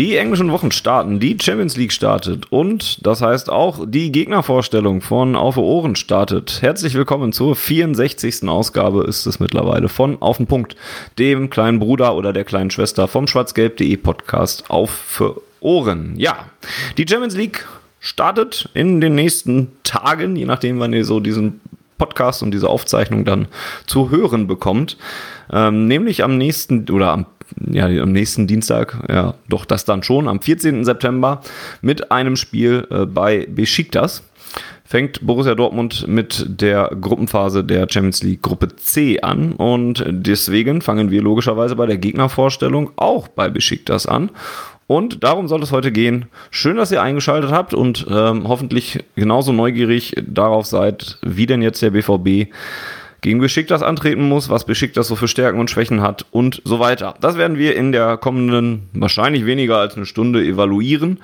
Die englischen Wochen starten, die Champions League startet und das heißt auch die Gegnervorstellung von Auf Ohren startet. Herzlich willkommen zur 64. Ausgabe ist es mittlerweile von Auf den Punkt, dem kleinen Bruder oder der kleinen Schwester vom schwarzgelb.de Podcast Auf für Ohren. Ja, die Champions League startet in den nächsten Tagen, je nachdem, wann ihr so diesen Podcast und diese Aufzeichnung dann zu hören bekommt. Ähm, nämlich am nächsten oder am ja, am nächsten Dienstag, ja, doch das dann schon, am 14. September mit einem Spiel äh, bei Besiktas. Fängt Borussia Dortmund mit der Gruppenphase der Champions League Gruppe C an und deswegen fangen wir logischerweise bei der Gegnervorstellung auch bei Besiktas an. Und darum soll es heute gehen. Schön, dass ihr eingeschaltet habt und ähm, hoffentlich genauso neugierig darauf seid, wie denn jetzt der BVB gegen Besiktas antreten muss, was Besiktas so für Stärken und Schwächen hat und so weiter. Das werden wir in der kommenden, wahrscheinlich weniger als eine Stunde evaluieren.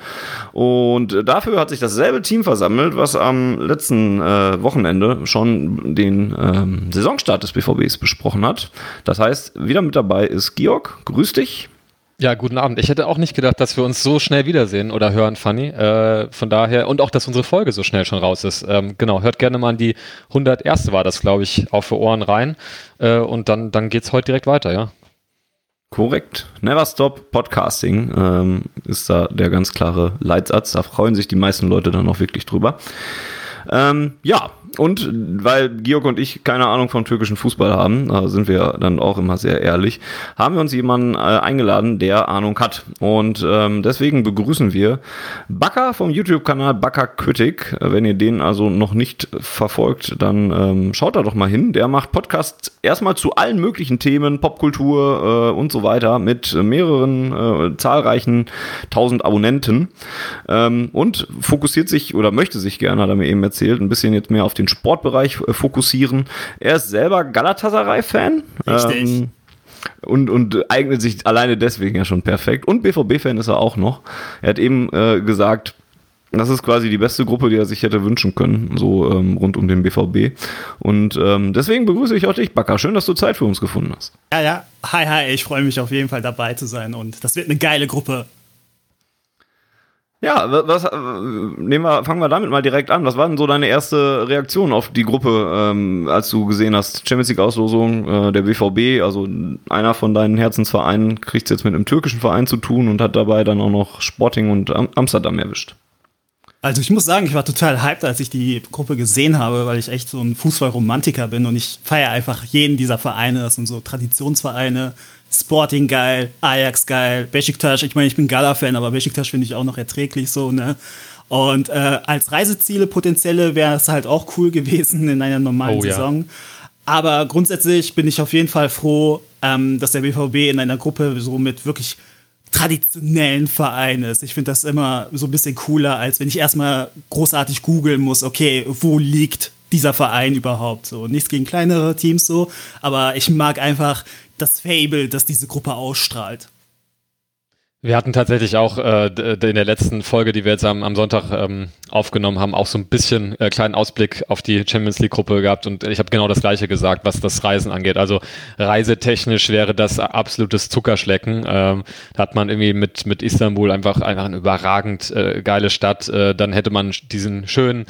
Und dafür hat sich dasselbe Team versammelt, was am letzten äh, Wochenende schon den ähm, Saisonstart des BVBs besprochen hat. Das heißt, wieder mit dabei ist Georg. Grüß dich. Ja, guten Abend. Ich hätte auch nicht gedacht, dass wir uns so schnell wiedersehen oder hören, Fanny. Äh, von daher, und auch, dass unsere Folge so schnell schon raus ist. Ähm, genau, hört gerne mal an die 101. war das, glaube ich, auf für Ohren rein. Äh, und dann, dann geht's heute direkt weiter, ja. Korrekt. Never Stop Podcasting ähm, ist da der ganz klare Leitsatz. Da freuen sich die meisten Leute dann auch wirklich drüber. Ähm, ja, und weil Georg und ich keine Ahnung vom türkischen Fußball haben, da sind wir dann auch immer sehr ehrlich, haben wir uns jemanden äh, eingeladen, der Ahnung hat. Und ähm, deswegen begrüßen wir Bakker vom YouTube-Kanal Bakker Critic. Wenn ihr den also noch nicht verfolgt, dann ähm, schaut da doch mal hin. Der macht Podcasts erstmal zu allen möglichen Themen, Popkultur äh, und so weiter, mit mehreren äh, zahlreichen tausend Abonnenten ähm, und fokussiert sich oder möchte sich gerne, hat er mir eben erzählt, ein bisschen jetzt mehr auf den den Sportbereich äh, fokussieren. Er ist selber Galatasaray-Fan. Richtig. Ähm, und, und eignet sich alleine deswegen ja schon perfekt. Und BVB-Fan ist er auch noch. Er hat eben äh, gesagt, das ist quasi die beste Gruppe, die er sich hätte wünschen können, so ähm, rund um den BVB. Und ähm, deswegen begrüße ich auch dich, Bakker. Schön, dass du Zeit für uns gefunden hast. Ja, ja. Hi, hi. Ich freue mich auf jeden Fall dabei zu sein. Und das wird eine geile Gruppe. Ja, was, äh, nehmen wir, fangen wir damit mal direkt an. Was war denn so deine erste Reaktion auf die Gruppe, ähm, als du gesehen hast, Champions League Auslosung, äh, der BVB, also einer von deinen Herzensvereinen kriegt jetzt mit einem türkischen Verein zu tun und hat dabei dann auch noch Sporting und Amsterdam erwischt. Also ich muss sagen, ich war total hyped, als ich die Gruppe gesehen habe, weil ich echt so ein Fußballromantiker bin und ich feiere einfach jeden dieser Vereine. Das sind so Traditionsvereine, Sporting geil, Ajax geil, Besiktas, ich meine, ich bin Gala-Fan, aber Besiktas finde ich auch noch erträglich so, ne? Und äh, als Reiseziele potenzielle wäre es halt auch cool gewesen in einer normalen oh, Saison. Ja. Aber grundsätzlich bin ich auf jeden Fall froh, ähm, dass der BVB in einer Gruppe so mit wirklich traditionellen Vereinen ist. Ich finde das immer so ein bisschen cooler, als wenn ich erstmal großartig googeln muss, okay, wo liegt dieser Verein überhaupt so. Nichts gegen kleinere Teams so, aber ich mag einfach das Fable, das diese Gruppe ausstrahlt. Wir hatten tatsächlich auch äh, in der letzten Folge, die wir jetzt am, am Sonntag ähm, aufgenommen haben, auch so ein bisschen äh, kleinen Ausblick auf die Champions League Gruppe gehabt und ich habe genau das gleiche gesagt, was das Reisen angeht. Also reisetechnisch wäre das absolutes Zuckerschlecken. Ähm, da hat man irgendwie mit mit Istanbul einfach einfach eine überragend äh, geile Stadt. Äh, dann hätte man diesen schönen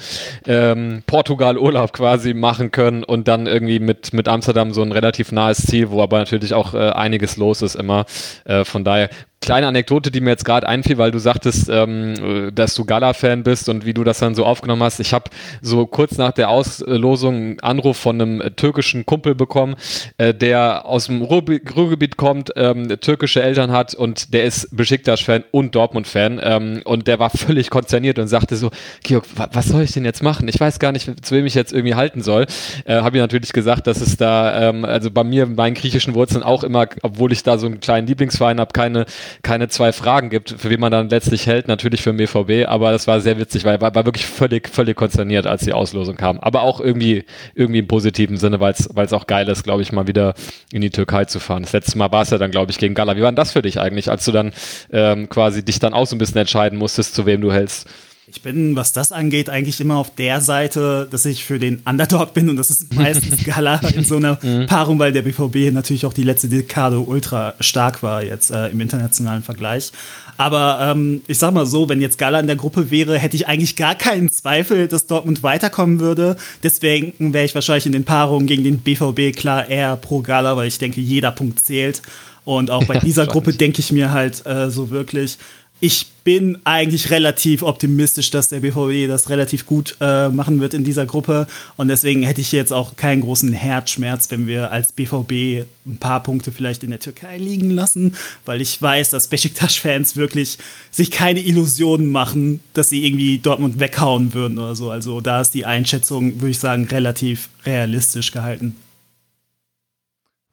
ähm, Portugal-Urlaub quasi machen können und dann irgendwie mit mit Amsterdam so ein relativ nahes Ziel, wo aber natürlich auch äh, einiges los ist immer. Äh, von daher kleine Anekdote, die mir jetzt gerade einfiel, weil du sagtest, ähm, dass du Gala-Fan bist und wie du das dann so aufgenommen hast. Ich habe so kurz nach der Auslosung einen Anruf von einem türkischen Kumpel bekommen, äh, der aus dem Ruhrgebiet kommt, ähm, türkische Eltern hat und der ist Besiktas-Fan und Dortmund-Fan ähm, und der war völlig konzerniert und sagte so, Georg, was soll ich denn jetzt machen? Ich weiß gar nicht, zu wem ich jetzt irgendwie halten soll. Äh, habe ich natürlich gesagt, dass es da, ähm, also bei mir, meinen griechischen Wurzeln auch immer, obwohl ich da so einen kleinen Lieblingsverein habe, keine, keine zwei Fragen gibt, für wen man dann letztlich hält, natürlich für den BVB, aber das war sehr witzig, weil er war wirklich völlig, völlig konzerniert, als die Auslosung kam. Aber auch irgendwie, irgendwie im positiven Sinne, weil es auch geil ist, glaube ich, mal wieder in die Türkei zu fahren. Das letzte Mal war es ja dann, glaube ich, gegen Gala. Wie war denn das für dich eigentlich, als du dann ähm, quasi dich dann auch so ein bisschen entscheiden musstest, zu wem du hältst? Ich bin, was das angeht, eigentlich immer auf der Seite, dass ich für den Underdog bin und das ist meistens Gala in so einer mhm. Paarung, weil der BVB natürlich auch die letzte Dekade ultra stark war jetzt äh, im internationalen Vergleich. Aber ähm, ich sag mal so, wenn jetzt Gala in der Gruppe wäre, hätte ich eigentlich gar keinen Zweifel, dass Dortmund weiterkommen würde. Deswegen wäre ich wahrscheinlich in den Paarungen gegen den BVB klar eher pro Gala, weil ich denke, jeder Punkt zählt. Und auch bei dieser Gruppe denke ich mir halt äh, so wirklich, ich bin eigentlich relativ optimistisch, dass der BVB das relativ gut äh, machen wird in dieser Gruppe. Und deswegen hätte ich jetzt auch keinen großen Herzschmerz, wenn wir als BVB ein paar Punkte vielleicht in der Türkei liegen lassen, weil ich weiß, dass Besiktas-Fans wirklich sich keine Illusionen machen, dass sie irgendwie Dortmund weghauen würden oder so. Also da ist die Einschätzung, würde ich sagen, relativ realistisch gehalten.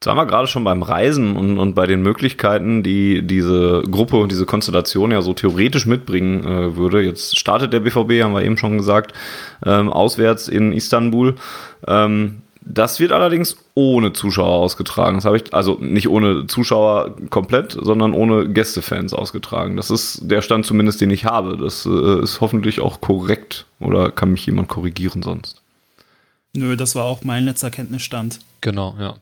Jetzt waren wir gerade schon beim Reisen und, und bei den Möglichkeiten, die diese Gruppe und diese Konstellation ja so theoretisch mitbringen äh, würde. Jetzt startet der BVB, haben wir eben schon gesagt, ähm, auswärts in Istanbul. Ähm, das wird allerdings ohne Zuschauer ausgetragen. Das habe ich, also nicht ohne Zuschauer komplett, sondern ohne Gästefans ausgetragen. Das ist der Stand zumindest, den ich habe. Das äh, ist hoffentlich auch korrekt oder kann mich jemand korrigieren sonst? Nö, das war auch mein letzter Kenntnisstand. Genau, ja.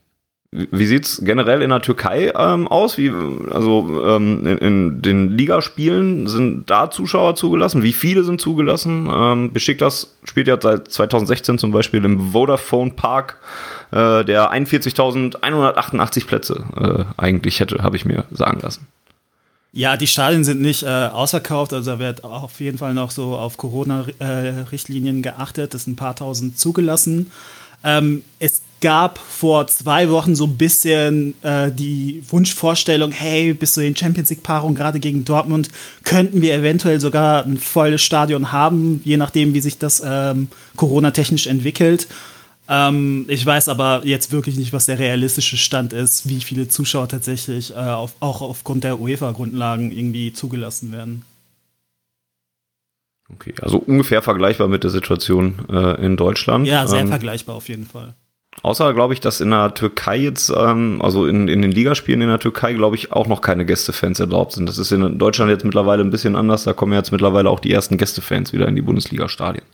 Wie sieht's generell in der Türkei ähm, aus? Wie, also ähm, in, in, den Ligaspielen sind da Zuschauer zugelassen? Wie viele sind zugelassen? Ähm, Besiktas spielt ja seit 2016 zum Beispiel im Vodafone Park, äh, der 41.188 Plätze äh, eigentlich hätte, habe ich mir sagen lassen. Ja, die Stadien sind nicht äh, ausverkauft, also da wird auf jeden Fall noch so auf Corona-Richtlinien äh, geachtet. Es sind ein paar tausend zugelassen. Ähm, es gab vor zwei Wochen so ein bisschen äh, die Wunschvorstellung, hey, bis zu den Champions League-Paarungen, gerade gegen Dortmund, könnten wir eventuell sogar ein volles Stadion haben, je nachdem, wie sich das ähm, Corona-technisch entwickelt. Ähm, ich weiß aber jetzt wirklich nicht, was der realistische Stand ist, wie viele Zuschauer tatsächlich äh, auf, auch aufgrund der UEFA-Grundlagen irgendwie zugelassen werden. Okay, also ungefähr vergleichbar mit der Situation äh, in Deutschland. Ja, sehr ähm, vergleichbar auf jeden Fall. Außer, glaube ich, dass in der Türkei jetzt, ähm, also in, in den Ligaspielen in der Türkei, glaube ich, auch noch keine Gästefans erlaubt sind. Das ist in Deutschland jetzt mittlerweile ein bisschen anders. Da kommen jetzt mittlerweile auch die ersten Gästefans wieder in die Bundesliga-Stadien.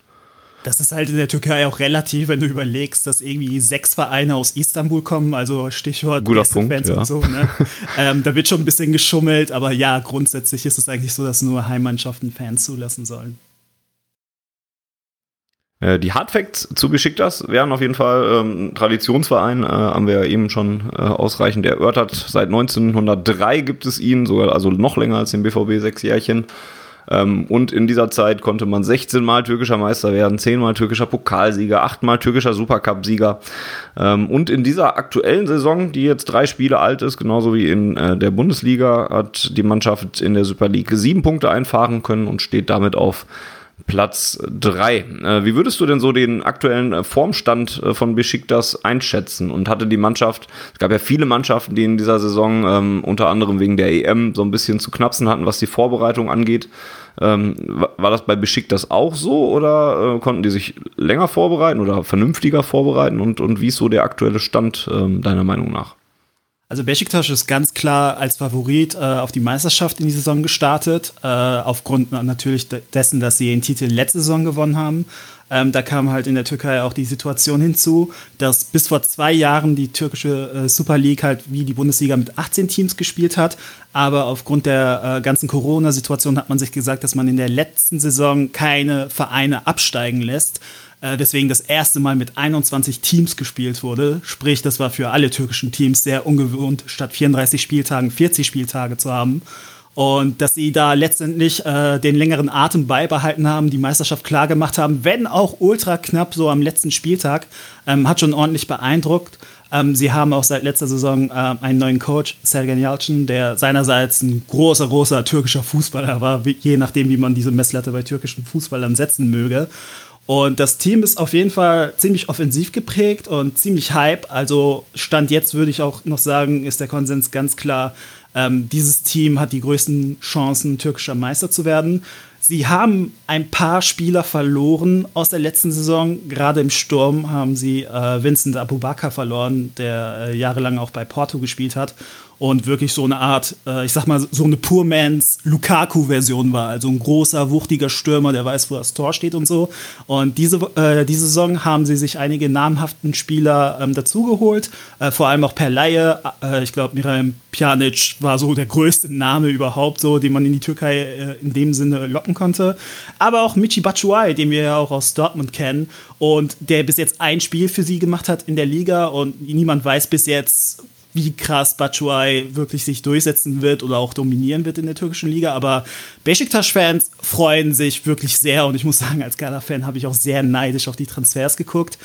Das ist halt in der Türkei auch relativ, wenn du überlegst, dass irgendwie sechs Vereine aus Istanbul kommen, also Stichwort Guter Punkt, ja. und so. Ne? ähm, da wird schon ein bisschen geschummelt, aber ja, grundsätzlich ist es eigentlich so, dass nur Heimmannschaften Fans zulassen sollen. Äh, die Hardfacts zu Besiktas wären auf jeden Fall ähm, Traditionsverein, äh, haben wir ja eben schon äh, ausreichend erörtert. Seit 1903 gibt es ihn, sogar also noch länger als den BVB, sechs Jährchen. Ähm, und in dieser Zeit konnte man 16 Mal türkischer Meister werden, 10 Mal türkischer Pokalsieger, 8 Mal türkischer Supercup-Sieger. Ähm, und in dieser aktuellen Saison, die jetzt drei Spiele alt ist, genauso wie in äh, der Bundesliga, hat die Mannschaft in der Super League sieben Punkte einfahren können und steht damit auf Platz 3. Äh, wie würdest du denn so den aktuellen äh, Formstand äh, von Besiktas einschätzen? Und hatte die Mannschaft, es gab ja viele Mannschaften, die in dieser Saison ähm, unter anderem wegen der EM so ein bisschen zu knapsen hatten, was die Vorbereitung angeht. Ähm, war das bei Besiktas auch so oder äh, konnten die sich länger vorbereiten oder vernünftiger vorbereiten? Und, und wie ist so der aktuelle Stand ähm, deiner Meinung nach? Also Besiktas ist ganz klar als Favorit äh, auf die Meisterschaft in die Saison gestartet, äh, aufgrund natürlich dessen, dass sie den Titel letzte Saison gewonnen haben. Ähm, da kam halt in der Türkei auch die Situation hinzu, dass bis vor zwei Jahren die türkische äh, Super League halt wie die Bundesliga mit 18 Teams gespielt hat. Aber aufgrund der äh, ganzen Corona-Situation hat man sich gesagt, dass man in der letzten Saison keine Vereine absteigen lässt. Äh, deswegen das erste Mal mit 21 Teams gespielt wurde. Sprich, das war für alle türkischen Teams sehr ungewohnt, statt 34 Spieltagen 40 Spieltage zu haben. Und dass sie da letztendlich äh, den längeren Atem beibehalten haben, die Meisterschaft klar gemacht haben, wenn auch ultra knapp so am letzten Spieltag, ähm, hat schon ordentlich beeindruckt. Ähm, sie haben auch seit letzter Saison äh, einen neuen Coach, Sergen Yalcin, der seinerseits ein großer, großer türkischer Fußballer war, je nachdem, wie man diese Messlatte bei türkischen Fußballern setzen möge. Und das Team ist auf jeden Fall ziemlich offensiv geprägt und ziemlich hype. Also Stand jetzt würde ich auch noch sagen, ist der Konsens ganz klar, ähm, dieses Team hat die größten Chancen, türkischer Meister zu werden. Sie haben ein paar Spieler verloren aus der letzten Saison. Gerade im Sturm haben sie äh, Vincent Abubakar verloren, der äh, jahrelang auch bei Porto gespielt hat und wirklich so eine Art, äh, ich sag mal, so eine Poormans Lukaku-Version war. Also ein großer, wuchtiger Stürmer, der weiß, wo das Tor steht und so. Und diese, äh, diese Saison haben sie sich einige namhaften Spieler ähm, dazugeholt, äh, vor allem auch per Laie. Äh, ich glaube, Miraim Pjanic war so der größte Name überhaupt, so, den man in die Türkei äh, in dem Sinne locken konnte. Aber auch Michi Batshuayi, den wir ja auch aus Dortmund kennen und der bis jetzt ein Spiel für sie gemacht hat in der Liga und niemand weiß bis jetzt, wie krass Batshuayi wirklich sich durchsetzen wird oder auch dominieren wird in der türkischen Liga. Aber Besiktas-Fans freuen sich wirklich sehr und ich muss sagen, als Gala-Fan habe ich auch sehr neidisch auf die Transfers geguckt.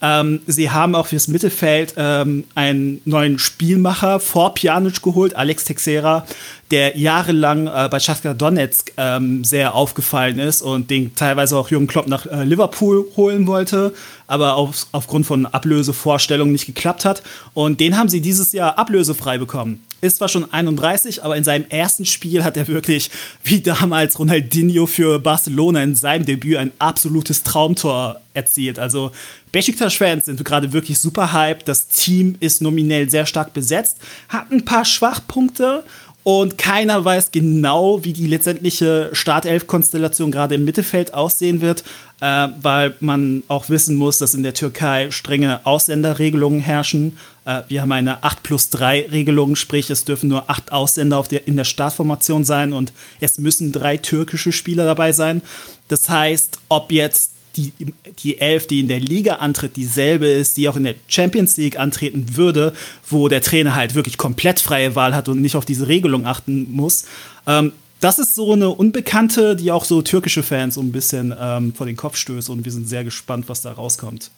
Ähm, sie haben auch fürs Mittelfeld ähm, einen neuen Spielmacher vor Pjanic geholt, Alex Texera, der jahrelang äh, bei Shakhtar Donetsk ähm, sehr aufgefallen ist und den teilweise auch Jürgen Klopp nach äh, Liverpool holen wollte, aber auf, aufgrund von Ablösevorstellungen nicht geklappt hat. Und den haben sie dieses Jahr ablösefrei bekommen. Ist zwar schon 31, aber in seinem ersten Spiel hat er wirklich, wie damals Ronaldinho für Barcelona in seinem Debüt, ein absolutes Traumtor erzielt. Also Besiktas-Fans sind gerade wirklich super hyped. Das Team ist nominell sehr stark besetzt, hat ein paar Schwachpunkte und keiner weiß genau, wie die letztendliche Startelf-Konstellation gerade im Mittelfeld aussehen wird, äh, weil man auch wissen muss, dass in der Türkei strenge Ausländerregelungen herrschen. Äh, wir haben eine 8 plus 3 Regelung, sprich es dürfen nur acht Ausländer auf der, in der Startformation sein und es müssen drei türkische Spieler dabei sein. Das heißt, ob jetzt die, die Elf, die in der Liga antritt, dieselbe ist, die auch in der Champions League antreten würde, wo der Trainer halt wirklich komplett freie Wahl hat und nicht auf diese Regelung achten muss. Ähm, das ist so eine Unbekannte, die auch so türkische Fans so ein bisschen ähm, vor den Kopf stößt und wir sind sehr gespannt, was da rauskommt.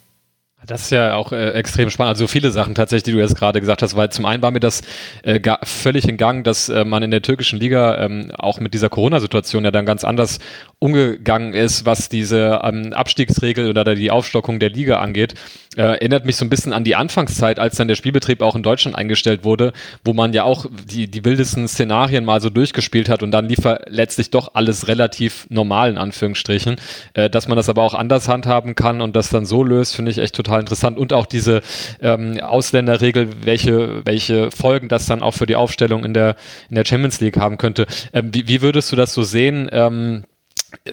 Das ist ja auch äh, extrem spannend. Also viele Sachen tatsächlich, die du jetzt gerade gesagt hast, weil zum einen war mir das äh, völlig in Gang, dass äh, man in der türkischen Liga ähm, auch mit dieser Corona-Situation ja dann ganz anders umgegangen ist, was diese ähm, Abstiegsregel oder die Aufstockung der Liga angeht. Äh, erinnert mich so ein bisschen an die Anfangszeit, als dann der Spielbetrieb auch in Deutschland eingestellt wurde, wo man ja auch die, die wildesten Szenarien mal so durchgespielt hat und dann lief letztlich doch alles relativ normal in Anführungsstrichen. Äh, dass man das aber auch anders handhaben kann und das dann so löst, finde ich echt total interessant. Und auch diese ähm, Ausländerregel, welche, welche Folgen das dann auch für die Aufstellung in der, in der Champions League haben könnte. Ähm, wie, wie würdest du das so sehen? Ähm,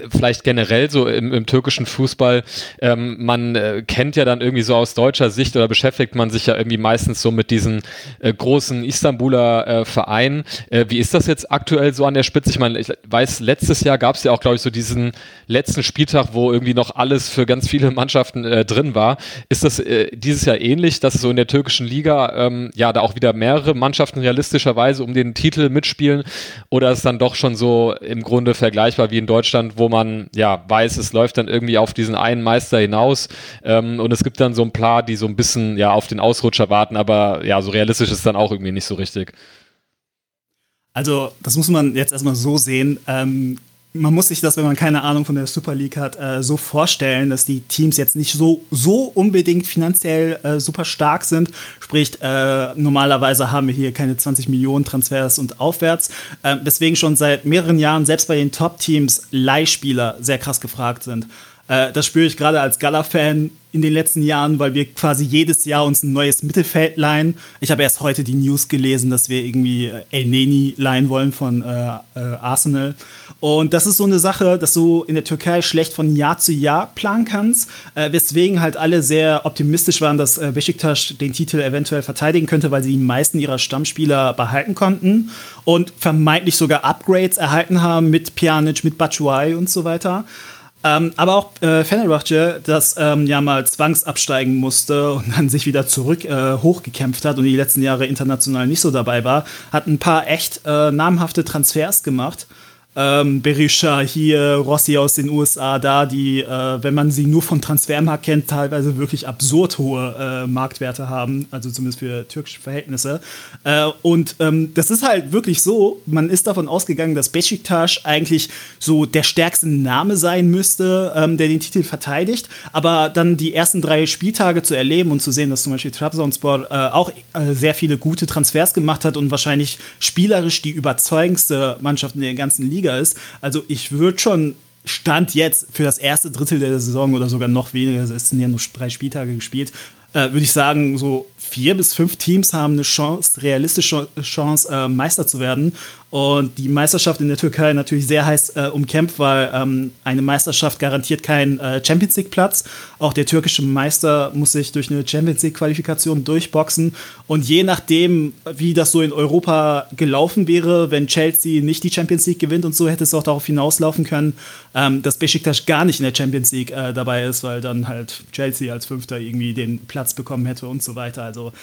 vielleicht generell so im, im türkischen Fußball, ähm, man äh, kennt ja dann irgendwie so aus deutscher Sicht oder beschäftigt man sich ja irgendwie meistens so mit diesen äh, großen Istanbuler äh, Vereinen. Äh, wie ist das jetzt aktuell so an der Spitze? Ich meine, ich weiß, letztes Jahr gab es ja auch, glaube ich, so diesen letzten Spieltag, wo irgendwie noch alles für ganz viele Mannschaften äh, drin war. Ist das äh, dieses Jahr ähnlich, dass so in der türkischen Liga ähm, ja da auch wieder mehrere Mannschaften realistischerweise um den Titel mitspielen? Oder ist dann doch schon so im Grunde vergleichbar wie in Deutschland, wo man ja weiß, es läuft dann irgendwie auf diesen einen Meister hinaus ähm, und es gibt dann so ein paar, die so ein bisschen ja auf den Ausrutscher warten, aber ja, so realistisch ist dann auch irgendwie nicht so richtig. Also, das muss man jetzt erstmal so sehen. Ähm, man muss sich das, wenn man keine Ahnung von der Super League hat, äh, so vorstellen, dass die Teams jetzt nicht so, so unbedingt finanziell äh, super stark sind. Sprich, äh, normalerweise haben wir hier keine 20 Millionen Transfers und aufwärts. Deswegen schon seit mehreren Jahren, selbst bei den Top-Teams, Leihspieler sehr krass gefragt sind. Äh, das spüre ich gerade als Gala-Fan in den letzten Jahren, weil wir quasi jedes Jahr uns ein neues Mittelfeld leihen. Ich habe erst heute die News gelesen, dass wir irgendwie äh, El Neni leihen wollen von äh, äh, Arsenal. Und das ist so eine Sache, dass du in der Türkei schlecht von Jahr zu Jahr planen kannst, äh, weswegen halt alle sehr optimistisch waren, dass äh, Besiktas den Titel eventuell verteidigen könnte, weil sie die meisten ihrer Stammspieler behalten konnten und vermeintlich sogar Upgrades erhalten haben mit Pjanic, mit Batshuayi und so weiter. Ähm, aber auch äh, Fenerbahce, das ähm, ja mal zwangsabsteigen musste und dann sich wieder zurück äh, hochgekämpft hat und die letzten Jahre international nicht so dabei war, hat ein paar echt äh, namhafte Transfers gemacht ähm, Berisha hier, Rossi aus den USA da, die, äh, wenn man sie nur von Transfermarkt kennt, teilweise wirklich absurd hohe äh, Marktwerte haben, also zumindest für türkische Verhältnisse. Äh, und ähm, das ist halt wirklich so, man ist davon ausgegangen, dass Besiktas eigentlich so der stärkste Name sein müsste, ähm, der den Titel verteidigt, aber dann die ersten drei Spieltage zu erleben und zu sehen, dass zum Beispiel Trabzonspor äh, auch äh, sehr viele gute Transfers gemacht hat und wahrscheinlich spielerisch die überzeugendste Mannschaft in der ganzen Liga Liga ist. Also ich würde schon Stand jetzt für das erste Drittel der Saison oder sogar noch weniger, es sind ja nur drei Spieltage gespielt, äh, würde ich sagen, so vier bis fünf Teams haben eine Chance, realistische Chance, äh, Meister zu werden. Und die Meisterschaft in der Türkei natürlich sehr heiß äh, umkämpft, weil ähm, eine Meisterschaft garantiert keinen äh, Champions League-Platz. Auch der türkische Meister muss sich durch eine Champions League-Qualifikation durchboxen. Und je nachdem, wie das so in Europa gelaufen wäre, wenn Chelsea nicht die Champions League gewinnt und so, hätte es auch darauf hinauslaufen können, ähm, dass Besiktas gar nicht in der Champions League äh, dabei ist, weil dann halt Chelsea als Fünfter irgendwie den Platz bekommen hätte und so weiter. Also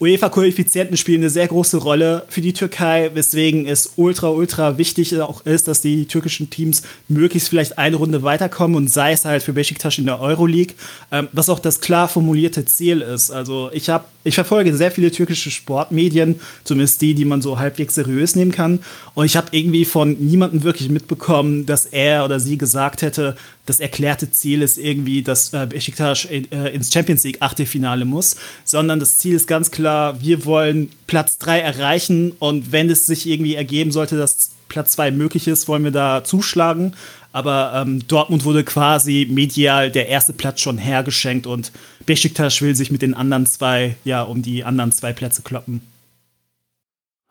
UEFA-Koeffizienten spielen eine sehr große Rolle für die Türkei, weswegen es ultra, ultra wichtig auch ist, dass die türkischen Teams möglichst vielleicht eine Runde weiterkommen und sei es halt für Besiktas in der Euroleague, ähm, was auch das klar formulierte Ziel ist. Also ich habe, ich verfolge sehr viele türkische Sportmedien, zumindest die, die man so halbwegs seriös nehmen kann, und ich habe irgendwie von niemandem wirklich mitbekommen, dass er oder sie gesagt hätte, das erklärte Ziel ist irgendwie, dass äh, Besiktas äh, ins Champions League Achtelfinale muss, sondern das Ziel ist ganz klar, wir wollen Platz 3 erreichen und wenn es sich irgendwie ergeben sollte, dass Platz 2 möglich ist, wollen wir da zuschlagen. Aber ähm, Dortmund wurde quasi medial der erste Platz schon hergeschenkt und Besiktas will sich mit den anderen zwei, ja, um die anderen zwei Plätze kloppen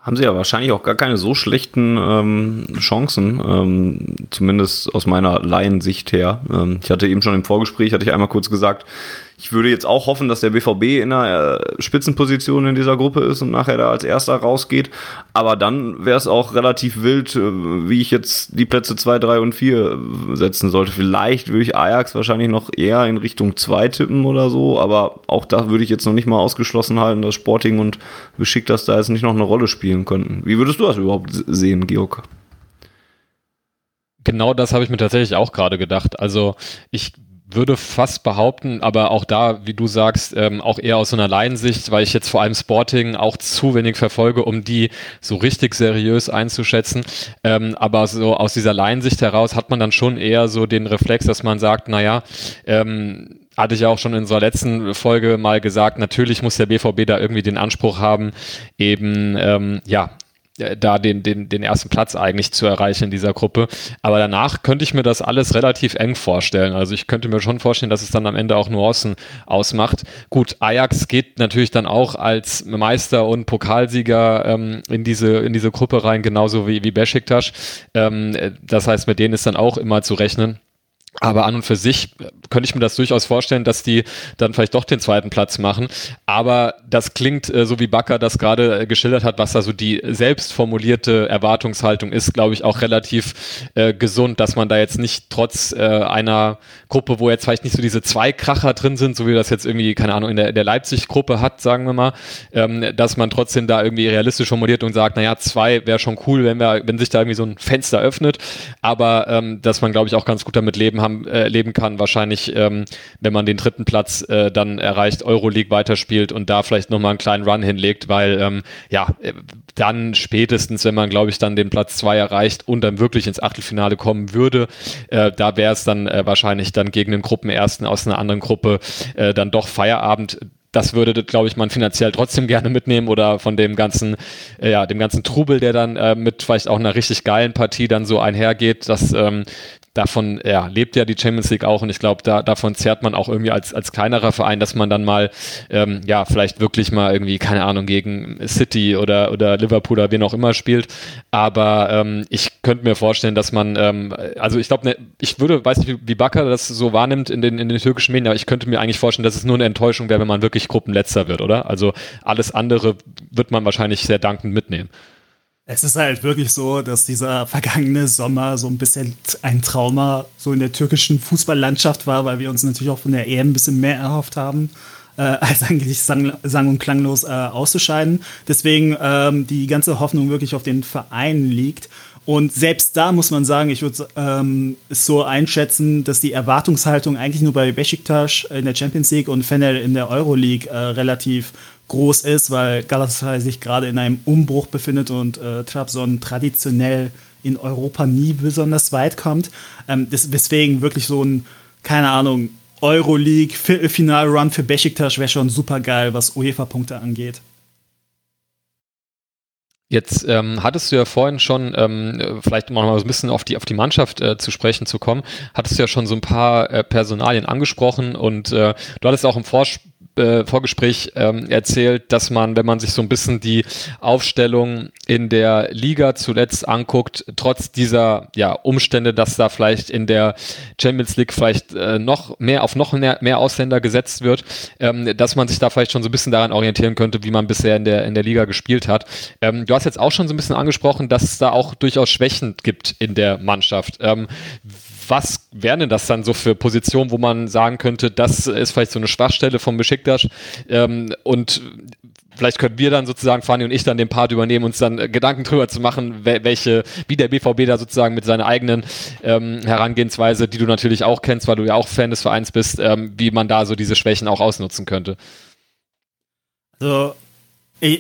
haben sie ja wahrscheinlich auch gar keine so schlechten ähm, Chancen, ähm, zumindest aus meiner Laiensicht her. Ähm, ich hatte eben schon im Vorgespräch, hatte ich einmal kurz gesagt, ich würde jetzt auch hoffen, dass der BVB in einer äh, Spitzenposition in dieser Gruppe ist und nachher da als erster rausgeht. Aber dann wäre es auch relativ wild, äh, wie ich jetzt die Plätze 2, 3 und 4 äh, setzen sollte. Vielleicht würde ich Ajax wahrscheinlich noch eher in Richtung 2 tippen oder so, aber auch da würde ich jetzt noch nicht mal ausgeschlossen halten, dass Sporting und Besiktas da jetzt nicht noch eine Rolle spielen könnten. Wie würdest du das überhaupt sehen, Georg? Genau das habe ich mir tatsächlich auch gerade gedacht. Also ich würde fast behaupten, aber auch da, wie du sagst, ähm, auch eher aus so einer Laiensicht, weil ich jetzt vor allem Sporting auch zu wenig verfolge, um die so richtig seriös einzuschätzen. Ähm, aber so aus dieser Laiensicht heraus hat man dann schon eher so den Reflex, dass man sagt, naja, ähm, hatte ich ja auch schon in unserer letzten Folge mal gesagt, natürlich muss der BVB da irgendwie den Anspruch haben, eben ähm, ja da den, den, den ersten Platz eigentlich zu erreichen in dieser Gruppe. Aber danach könnte ich mir das alles relativ eng vorstellen. Also ich könnte mir schon vorstellen, dass es dann am Ende auch Nuancen ausmacht. Gut, Ajax geht natürlich dann auch als Meister und Pokalsieger ähm, in, diese, in diese Gruppe rein, genauso wie, wie Besiktas. Ähm, das heißt, mit denen ist dann auch immer zu rechnen. Aber an und für sich könnte ich mir das durchaus vorstellen, dass die dann vielleicht doch den zweiten Platz machen. Aber das klingt, äh, so wie Bakker das gerade äh, geschildert hat, was da so die selbst formulierte Erwartungshaltung ist, glaube ich, auch relativ äh, gesund, dass man da jetzt nicht trotz äh, einer Gruppe, wo jetzt vielleicht nicht so diese zwei Kracher drin sind, so wie das jetzt irgendwie, keine Ahnung, in der, der Leipzig-Gruppe hat, sagen wir mal, ähm, dass man trotzdem da irgendwie realistisch formuliert und sagt, naja, zwei wäre schon cool, wenn wir, wenn sich da irgendwie so ein Fenster öffnet. Aber ähm, dass man, glaube ich, auch ganz gut damit leben hat, haben, äh, leben kann, wahrscheinlich, ähm, wenn man den dritten Platz äh, dann erreicht, Euroleague weiterspielt und da vielleicht nochmal einen kleinen Run hinlegt, weil ähm, ja, äh, dann spätestens, wenn man, glaube ich, dann den Platz zwei erreicht und dann wirklich ins Achtelfinale kommen würde, äh, da wäre es dann äh, wahrscheinlich dann gegen den Gruppenersten aus einer anderen Gruppe äh, dann doch Feierabend. Das würde, glaube ich, man finanziell trotzdem gerne mitnehmen oder von dem ganzen, äh, ja, dem ganzen Trubel, der dann äh, mit vielleicht auch einer richtig geilen Partie dann so einhergeht, das ähm, davon ja, lebt ja die Champions League auch und ich glaube, da, davon zehrt man auch irgendwie als, als kleinerer Verein, dass man dann mal, ähm, ja, vielleicht wirklich mal irgendwie, keine Ahnung, gegen City oder, oder Liverpool oder wen auch immer spielt. Aber ähm, ich könnte mir vorstellen, dass man, ähm, also ich glaube, ne, ich würde, weiß nicht, wie, Bakker das so wahrnimmt in den, in den türkischen Medien, aber ich könnte mir eigentlich vorstellen, dass es nur eine Enttäuschung wäre, wenn man wirklich Gruppenletzter wird, oder? Also alles andere wird man wahrscheinlich sehr dankend mitnehmen. Es ist halt wirklich so, dass dieser vergangene Sommer so ein bisschen ein Trauma so in der türkischen Fußballlandschaft war, weil wir uns natürlich auch von der EM ein bisschen mehr erhofft haben, äh, als eigentlich sang, sang und klanglos äh, auszuscheiden. Deswegen ähm, die ganze Hoffnung wirklich auf den Verein liegt. Und selbst da muss man sagen, ich würde ähm, es so einschätzen, dass die Erwartungshaltung eigentlich nur bei Besiktas in der Champions League und Fener in der Euroleague äh, relativ groß ist, weil Galatasaray sich gerade in einem Umbruch befindet und äh, Trabzon traditionell in Europa nie besonders weit kommt. Ähm, das, weswegen wirklich so ein, keine Ahnung, Euroleague Viertelfinal-Run für Besiktas wäre schon super geil, was UEFA-Punkte angeht. Jetzt ähm, hattest du ja vorhin schon, ähm, vielleicht mal so ein bisschen auf die, auf die Mannschaft äh, zu sprechen zu kommen, hattest du ja schon so ein paar äh, Personalien angesprochen und äh, du hattest auch im Vorspiel äh, Vorgespräch ähm, erzählt, dass man, wenn man sich so ein bisschen die Aufstellung in der Liga zuletzt anguckt, trotz dieser ja, Umstände, dass da vielleicht in der Champions League vielleicht äh, noch mehr auf noch mehr, mehr Ausländer gesetzt wird, ähm, dass man sich da vielleicht schon so ein bisschen daran orientieren könnte, wie man bisher in der, in der Liga gespielt hat. Ähm, du hast jetzt auch schon so ein bisschen angesprochen, dass es da auch durchaus Schwächen gibt in der Mannschaft. Was wären denn das dann so für Positionen, wo man sagen könnte, das ist vielleicht so eine Schwachstelle vom Besiktas ähm, und vielleicht können wir dann sozusagen, Fanny und ich, dann den Part übernehmen, uns dann äh, Gedanken drüber zu machen, welche, wie der BVB da sozusagen mit seiner eigenen ähm, Herangehensweise, die du natürlich auch kennst, weil du ja auch Fan des Vereins bist, ähm, wie man da so diese Schwächen auch ausnutzen könnte. Also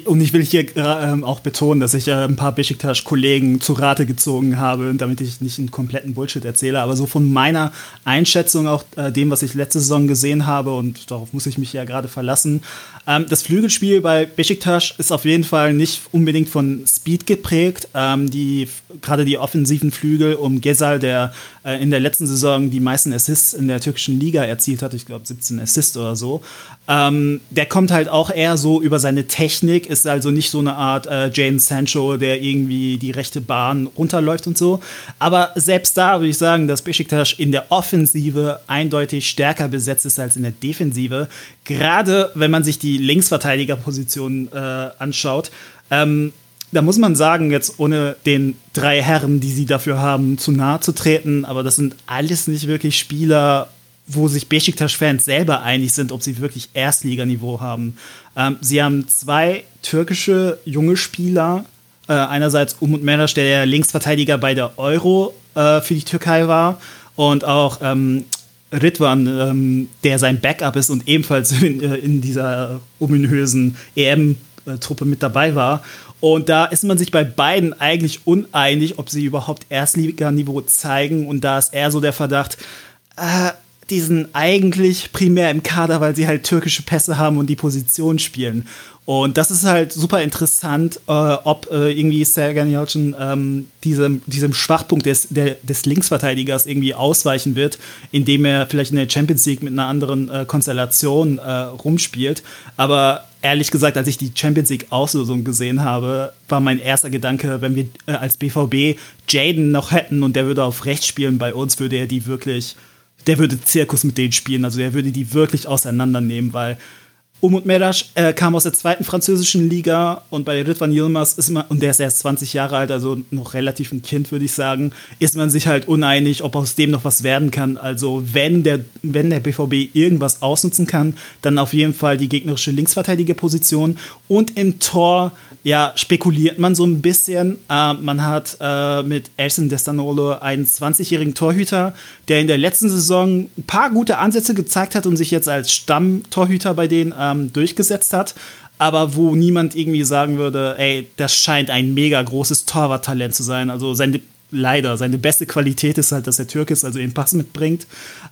und ich will hier äh, auch betonen, dass ich äh, ein paar Besiktas-Kollegen zu Rate gezogen habe, damit ich nicht einen kompletten Bullshit erzähle. Aber so von meiner Einschätzung, auch äh, dem, was ich letzte Saison gesehen habe, und darauf muss ich mich ja gerade verlassen. Ähm, das Flügelspiel bei Besiktas ist auf jeden Fall nicht unbedingt von Speed geprägt. Ähm, die, gerade die offensiven Flügel um Gezal, der äh, in der letzten Saison die meisten Assists in der türkischen Liga erzielt hat, ich glaube 17 Assists oder so, ähm, der kommt halt auch eher so über seine Technik, ist also nicht so eine Art äh, Jane Sancho, der irgendwie die rechte Bahn runterläuft und so. Aber selbst da würde ich sagen, dass Besiktas in der Offensive eindeutig stärker besetzt ist als in der Defensive. Gerade wenn man sich die Linksverteidigerposition äh, anschaut. Ähm, da muss man sagen, jetzt ohne den drei Herren, die sie dafür haben, zu nahe zu treten, aber das sind alles nicht wirklich Spieler, wo sich Besiktas-Fans selber einig sind, ob sie wirklich Erstliganiveau haben. Ähm, sie haben zwei türkische junge Spieler. Äh, einerseits Umut Meraş, der der Linksverteidiger bei der Euro äh, für die Türkei war. Und auch ähm, Ritwan, ähm, der sein Backup ist und ebenfalls in, äh, in dieser ominösen EM-Truppe mit dabei war. Und da ist man sich bei beiden eigentlich uneinig, ob sie überhaupt Erstliganiveau zeigen. Und da ist eher so der Verdacht, äh, die sind eigentlich primär im Kader, weil sie halt türkische Pässe haben und die Position spielen. Und das ist halt super interessant, äh, ob äh, irgendwie Sergen Yalcin ähm, diesem, diesem Schwachpunkt des, der, des Linksverteidigers irgendwie ausweichen wird, indem er vielleicht in der Champions League mit einer anderen äh, Konstellation äh, rumspielt. Aber ehrlich gesagt, als ich die Champions League Auslosung gesehen habe, war mein erster Gedanke, wenn wir äh, als BVB Jaden noch hätten und der würde auf rechts spielen bei uns, würde er die wirklich der würde Zirkus mit denen spielen. Also er würde die wirklich auseinandernehmen, weil Umut Merasch äh, kam aus der zweiten französischen Liga und bei Ritwan Yilmaz ist man, und der ist erst 20 Jahre alt, also noch relativ ein Kind, würde ich sagen, ist man sich halt uneinig, ob aus dem noch was werden kann. Also wenn der, wenn der BVB irgendwas ausnutzen kann, dann auf jeden Fall die gegnerische Linksverteidigerposition und im Tor ja, spekuliert man so ein bisschen. Äh, man hat äh, mit Elson Destanolo einen 20-jährigen Torhüter, der in der letzten Saison ein paar gute Ansätze gezeigt hat und sich jetzt als Stammtorhüter bei denen ähm, durchgesetzt hat. Aber wo niemand irgendwie sagen würde, ey, das scheint ein mega großes Torwarttalent zu sein. Also sein leider. Seine beste Qualität ist halt, dass er Türk ist, also den Pass mitbringt.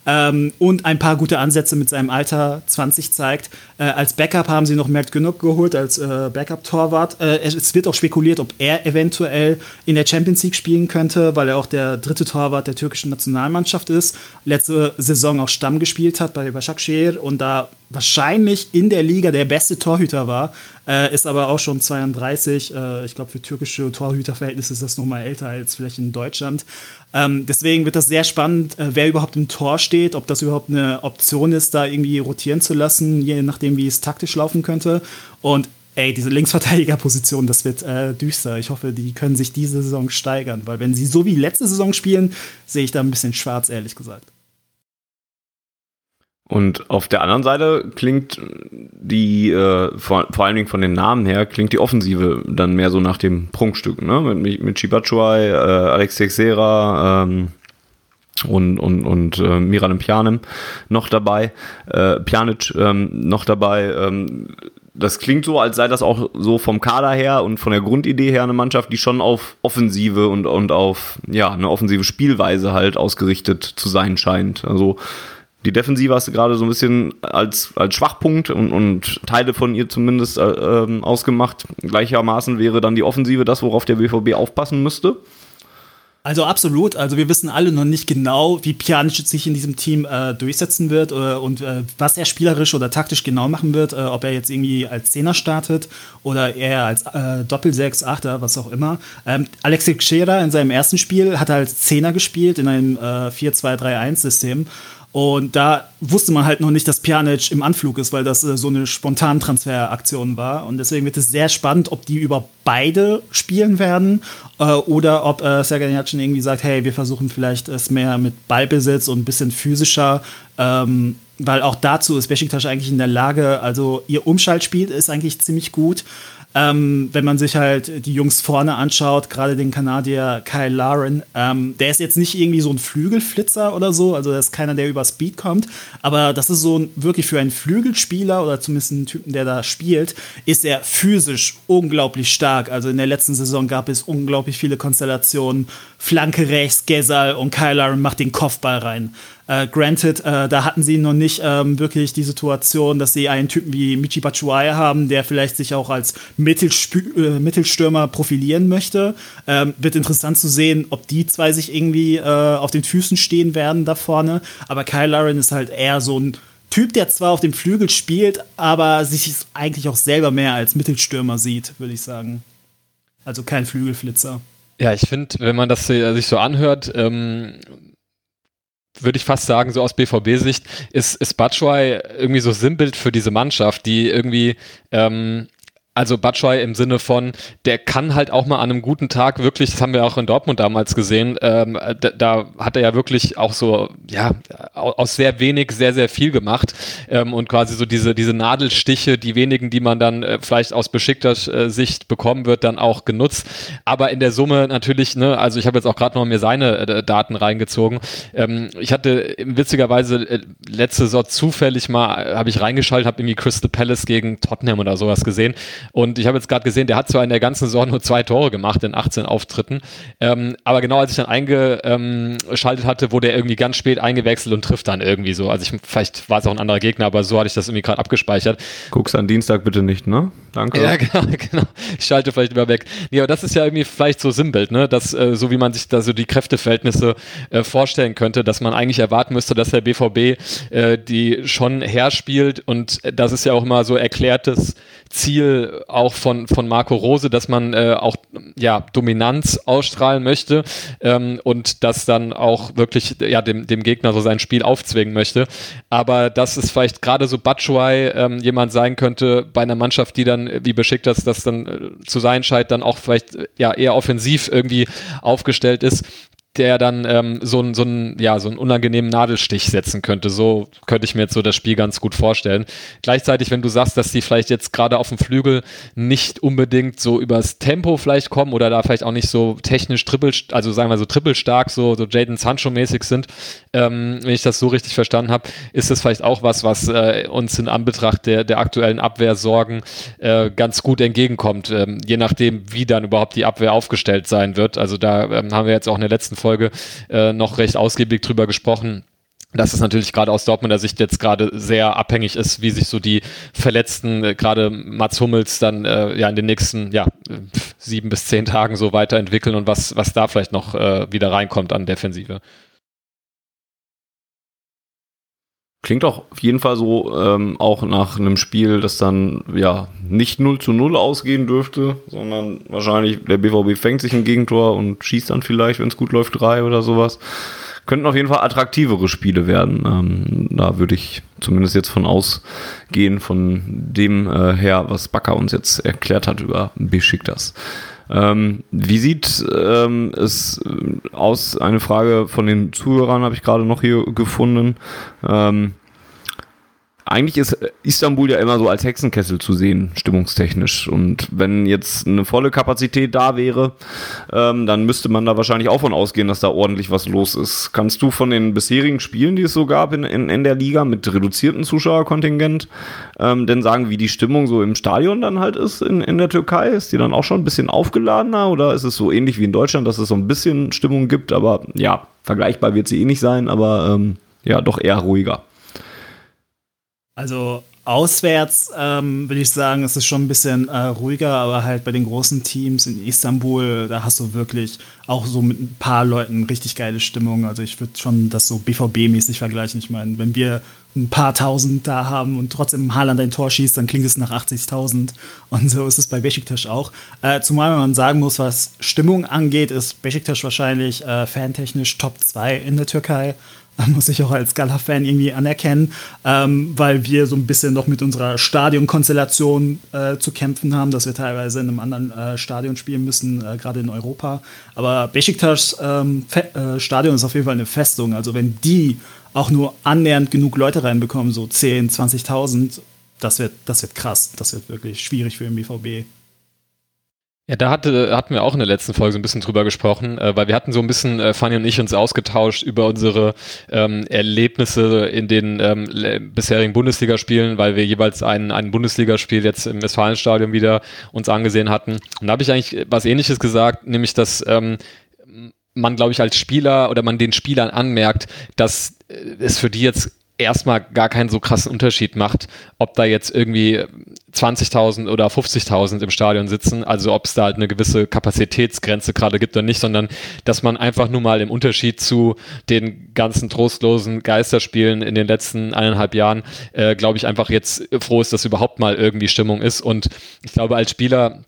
Ähm, und ein paar gute Ansätze mit seinem Alter 20 zeigt. Äh, als Backup haben sie noch Mert Genug geholt, als äh, Backup-Torwart. Äh, es wird auch spekuliert, ob er eventuell in der Champions League spielen könnte, weil er auch der dritte Torwart der türkischen Nationalmannschaft ist. Letzte Saison auch Stamm gespielt hat bei Başakşehir und da wahrscheinlich in der Liga der beste Torhüter war, äh, ist aber auch schon 32. Äh, ich glaube, für türkische Torhüterverhältnisse ist das noch mal älter als vielleicht in Deutschland. Ähm, deswegen wird das sehr spannend, äh, wer überhaupt im Tor steht, ob das überhaupt eine Option ist, da irgendwie rotieren zu lassen, je nachdem, wie es taktisch laufen könnte. Und ey, diese Linksverteidigerposition, das wird äh, düster. Ich hoffe, die können sich diese Saison steigern, weil wenn sie so wie letzte Saison spielen, sehe ich da ein bisschen schwarz, ehrlich gesagt. Und auf der anderen Seite klingt die, äh, vor, vor allen Dingen von den Namen her, klingt die Offensive dann mehr so nach dem Prunkstück, ne? Mit, mit Chibachuai, äh, Alex Teixeira, ähm, und, und, und äh, Miralem Pjanem noch dabei, äh, Pjanic ähm, noch dabei. Ähm, das klingt so, als sei das auch so vom Kader her und von der Grundidee her eine Mannschaft, die schon auf Offensive und, und auf ja, eine offensive Spielweise halt ausgerichtet zu sein scheint. Also die Defensive hast du gerade so ein bisschen als, als Schwachpunkt und, und Teile von ihr zumindest äh, äh, ausgemacht. Gleichermaßen wäre dann die Offensive das, worauf der BVB aufpassen müsste. Also absolut. Also wir wissen alle noch nicht genau, wie Pjanic sich in diesem Team äh, durchsetzen wird äh, und äh, was er spielerisch oder taktisch genau machen wird. Äh, ob er jetzt irgendwie als Zehner startet oder eher als äh, Doppelsechs, Achter, was auch immer. Ähm, Alexei Teixeira in seinem ersten Spiel hat als Zehner gespielt in einem äh, 4-2-3-1-System. Und da wusste man halt noch nicht, dass Pjanic im Anflug ist, weil das äh, so eine spontane Transferaktion war. Und deswegen wird es sehr spannend, ob die über beide spielen werden äh, oder ob äh, Sergej Jatschin irgendwie sagt, hey, wir versuchen vielleicht es mehr mit Ballbesitz und ein bisschen physischer, ähm, weil auch dazu ist Besiktas eigentlich in der Lage, also ihr Umschaltspiel ist eigentlich ziemlich gut. Ähm, wenn man sich halt die Jungs vorne anschaut, gerade den Kanadier Kyle Laren, ähm, der ist jetzt nicht irgendwie so ein Flügelflitzer oder so, also das ist keiner, der über Speed kommt, aber das ist so ein, wirklich für einen Flügelspieler oder zumindest einen Typen, der da spielt, ist er physisch unglaublich stark. Also in der letzten Saison gab es unglaublich viele Konstellationen, Flanke rechts, Gesal und Kyle Laren macht den Kopfball rein. Äh, granted, äh, da hatten sie noch nicht ähm, wirklich die Situation, dass sie einen Typen wie Michi Batshuayi haben, der vielleicht sich auch als Mittelsp äh, Mittelstürmer profilieren möchte. Ähm, wird interessant zu sehen, ob die zwei sich irgendwie äh, auf den Füßen stehen werden da vorne. Aber Kyle Lauren ist halt eher so ein Typ, der zwar auf dem Flügel spielt, aber sich eigentlich auch selber mehr als Mittelstürmer sieht, würde ich sagen. Also kein Flügelflitzer. Ja, ich finde, wenn man das sich so anhört, ähm, würde ich fast sagen, so aus BVB-Sicht, ist, ist Batshuayi irgendwie so Sinnbild für diese Mannschaft, die irgendwie ähm, also Batschwei im Sinne von, der kann halt auch mal an einem guten Tag wirklich, das haben wir auch in Dortmund damals gesehen, ähm, da, da, hat er ja wirklich auch so, ja, aus sehr wenig sehr, sehr viel gemacht ähm, und quasi so diese, diese Nadelstiche, die wenigen, die man dann äh, vielleicht aus beschickter äh, Sicht bekommen wird, dann auch genutzt. Aber in der Summe natürlich, ne, also ich habe jetzt auch gerade noch mir seine äh, Daten reingezogen. Ähm, ich hatte witzigerweise äh, letzte Saison zufällig mal, äh, habe ich reingeschaltet, habe irgendwie Crystal Palace gegen Tottenham oder sowas gesehen und ich habe jetzt gerade gesehen, der hat zwar in der ganzen Saison nur zwei Tore gemacht in 18 Auftritten, ähm, aber genau als ich dann eingeschaltet hatte, wurde er irgendwie ganz spät eingewechselt und trifft dann irgendwie so. Also ich, vielleicht war es auch ein anderer Gegner, aber so hatte ich das irgendwie gerade abgespeichert. Guckst an Dienstag bitte nicht, ne? Danke. Ja, genau, genau. Ich schalte vielleicht immer weg. Nee, aber das ist ja irgendwie vielleicht so Sinnbild, ne? Dass, äh, so wie man sich da so die Kräfteverhältnisse äh, vorstellen könnte, dass man eigentlich erwarten müsste, dass der BVB äh, die schon herspielt und das ist ja auch immer so erklärtes Ziel auch von, von Marco Rose, dass man äh, auch ja, Dominanz ausstrahlen möchte ähm, und das dann auch wirklich ja, dem, dem Gegner so sein Spiel aufzwingen möchte. Aber dass es vielleicht gerade so Batshuayi ähm, jemand sein könnte bei einer Mannschaft, die dann, wie beschickt das, das dann äh, zu sein scheint, dann auch vielleicht ja eher offensiv irgendwie aufgestellt ist, der dann ähm, so einen so ein, ja, so einen unangenehmen Nadelstich setzen könnte. So könnte ich mir jetzt so das Spiel ganz gut vorstellen. Gleichzeitig, wenn du sagst, dass die vielleicht jetzt gerade auf dem Flügel nicht unbedingt so übers Tempo vielleicht kommen oder da vielleicht auch nicht so technisch trippel, also sagen wir so trippelstark, so, so Jaden Sancho-mäßig sind, ähm, wenn ich das so richtig verstanden habe, ist das vielleicht auch was, was äh, uns in Anbetracht der, der aktuellen Abwehrsorgen äh, ganz gut entgegenkommt, ähm, je nachdem, wie dann überhaupt die Abwehr aufgestellt sein wird. Also da ähm, haben wir jetzt auch in der letzten Folge äh, noch recht ausgiebig drüber gesprochen dass es natürlich gerade aus Dortmunder Sicht jetzt gerade sehr abhängig ist, wie sich so die Verletzten, äh, gerade Mats Hummels, dann äh, ja in den nächsten ja, sieben bis zehn Tagen so weiterentwickeln und was, was da vielleicht noch äh, wieder reinkommt an Defensive. Klingt auch auf jeden Fall so ähm, auch nach einem Spiel, das dann ja nicht 0 zu 0 ausgehen dürfte, sondern wahrscheinlich der BVB fängt sich ein Gegentor und schießt dann vielleicht, wenn es gut läuft, drei oder sowas. könnten auf jeden Fall attraktivere Spiele werden. Ähm, da würde ich zumindest jetzt von ausgehen, von dem äh, her, was Bakker uns jetzt erklärt hat über Besiktas. Ähm, wie sieht ähm, es aus? Eine Frage von den Zuhörern habe ich gerade noch hier gefunden. Ähm, eigentlich ist Istanbul ja immer so als Hexenkessel zu sehen, stimmungstechnisch. Und wenn jetzt eine volle Kapazität da wäre, ähm, dann müsste man da wahrscheinlich auch von ausgehen, dass da ordentlich was los ist. Kannst du von den bisherigen Spielen, die es so gab in, in, in der Liga mit reduziertem Zuschauerkontingent, ähm, denn sagen, wie die Stimmung so im Stadion dann halt ist in, in der Türkei? Ist die dann auch schon ein bisschen aufgeladener oder ist es so ähnlich wie in Deutschland, dass es so ein bisschen Stimmung gibt? Aber ja, vergleichbar wird sie eh nicht sein, aber ähm, ja, doch eher ruhiger. Also auswärts ähm, würde ich sagen, es ist schon ein bisschen äh, ruhiger, aber halt bei den großen Teams in Istanbul, da hast du wirklich auch so mit ein paar Leuten richtig geile Stimmung. Also ich würde schon das so BVB-mäßig vergleichen. Ich meine, wenn wir ein paar tausend da haben und trotzdem Haaland ein Tor schießt, dann klingt es nach 80.000. Und so ist es bei Besiktas auch. Äh, zumal man sagen muss, was Stimmung angeht, ist Besiktas wahrscheinlich äh, fantechnisch Top 2 in der Türkei muss ich auch als Gala-Fan irgendwie anerkennen, ähm, weil wir so ein bisschen noch mit unserer Stadionkonstellation äh, zu kämpfen haben, dass wir teilweise in einem anderen äh, Stadion spielen müssen, äh, gerade in Europa. Aber Besiktas ähm, äh, Stadion ist auf jeden Fall eine Festung. Also wenn die auch nur annähernd genug Leute reinbekommen, so 10, 20.000, das wird, das wird krass. Das wird wirklich schwierig für den BVB. Ja, da hatte, hatten wir auch in der letzten Folge so ein bisschen drüber gesprochen, äh, weil wir hatten so ein bisschen, äh, Fanny und ich, uns ausgetauscht über unsere ähm, Erlebnisse in den ähm, bisherigen Bundesligaspielen, weil wir jeweils ein, ein Bundesligaspiel jetzt im Westfalenstadion wieder uns angesehen hatten. Und da habe ich eigentlich was ähnliches gesagt, nämlich dass ähm, man, glaube ich, als Spieler oder man den Spielern anmerkt, dass äh, es für die jetzt erstmal gar keinen so krassen Unterschied macht, ob da jetzt irgendwie 20.000 oder 50.000 im Stadion sitzen, also ob es da halt eine gewisse Kapazitätsgrenze gerade gibt oder nicht, sondern dass man einfach nur mal im Unterschied zu den ganzen trostlosen Geisterspielen in den letzten eineinhalb Jahren, äh, glaube ich, einfach jetzt froh ist, dass überhaupt mal irgendwie Stimmung ist. Und ich glaube, als Spieler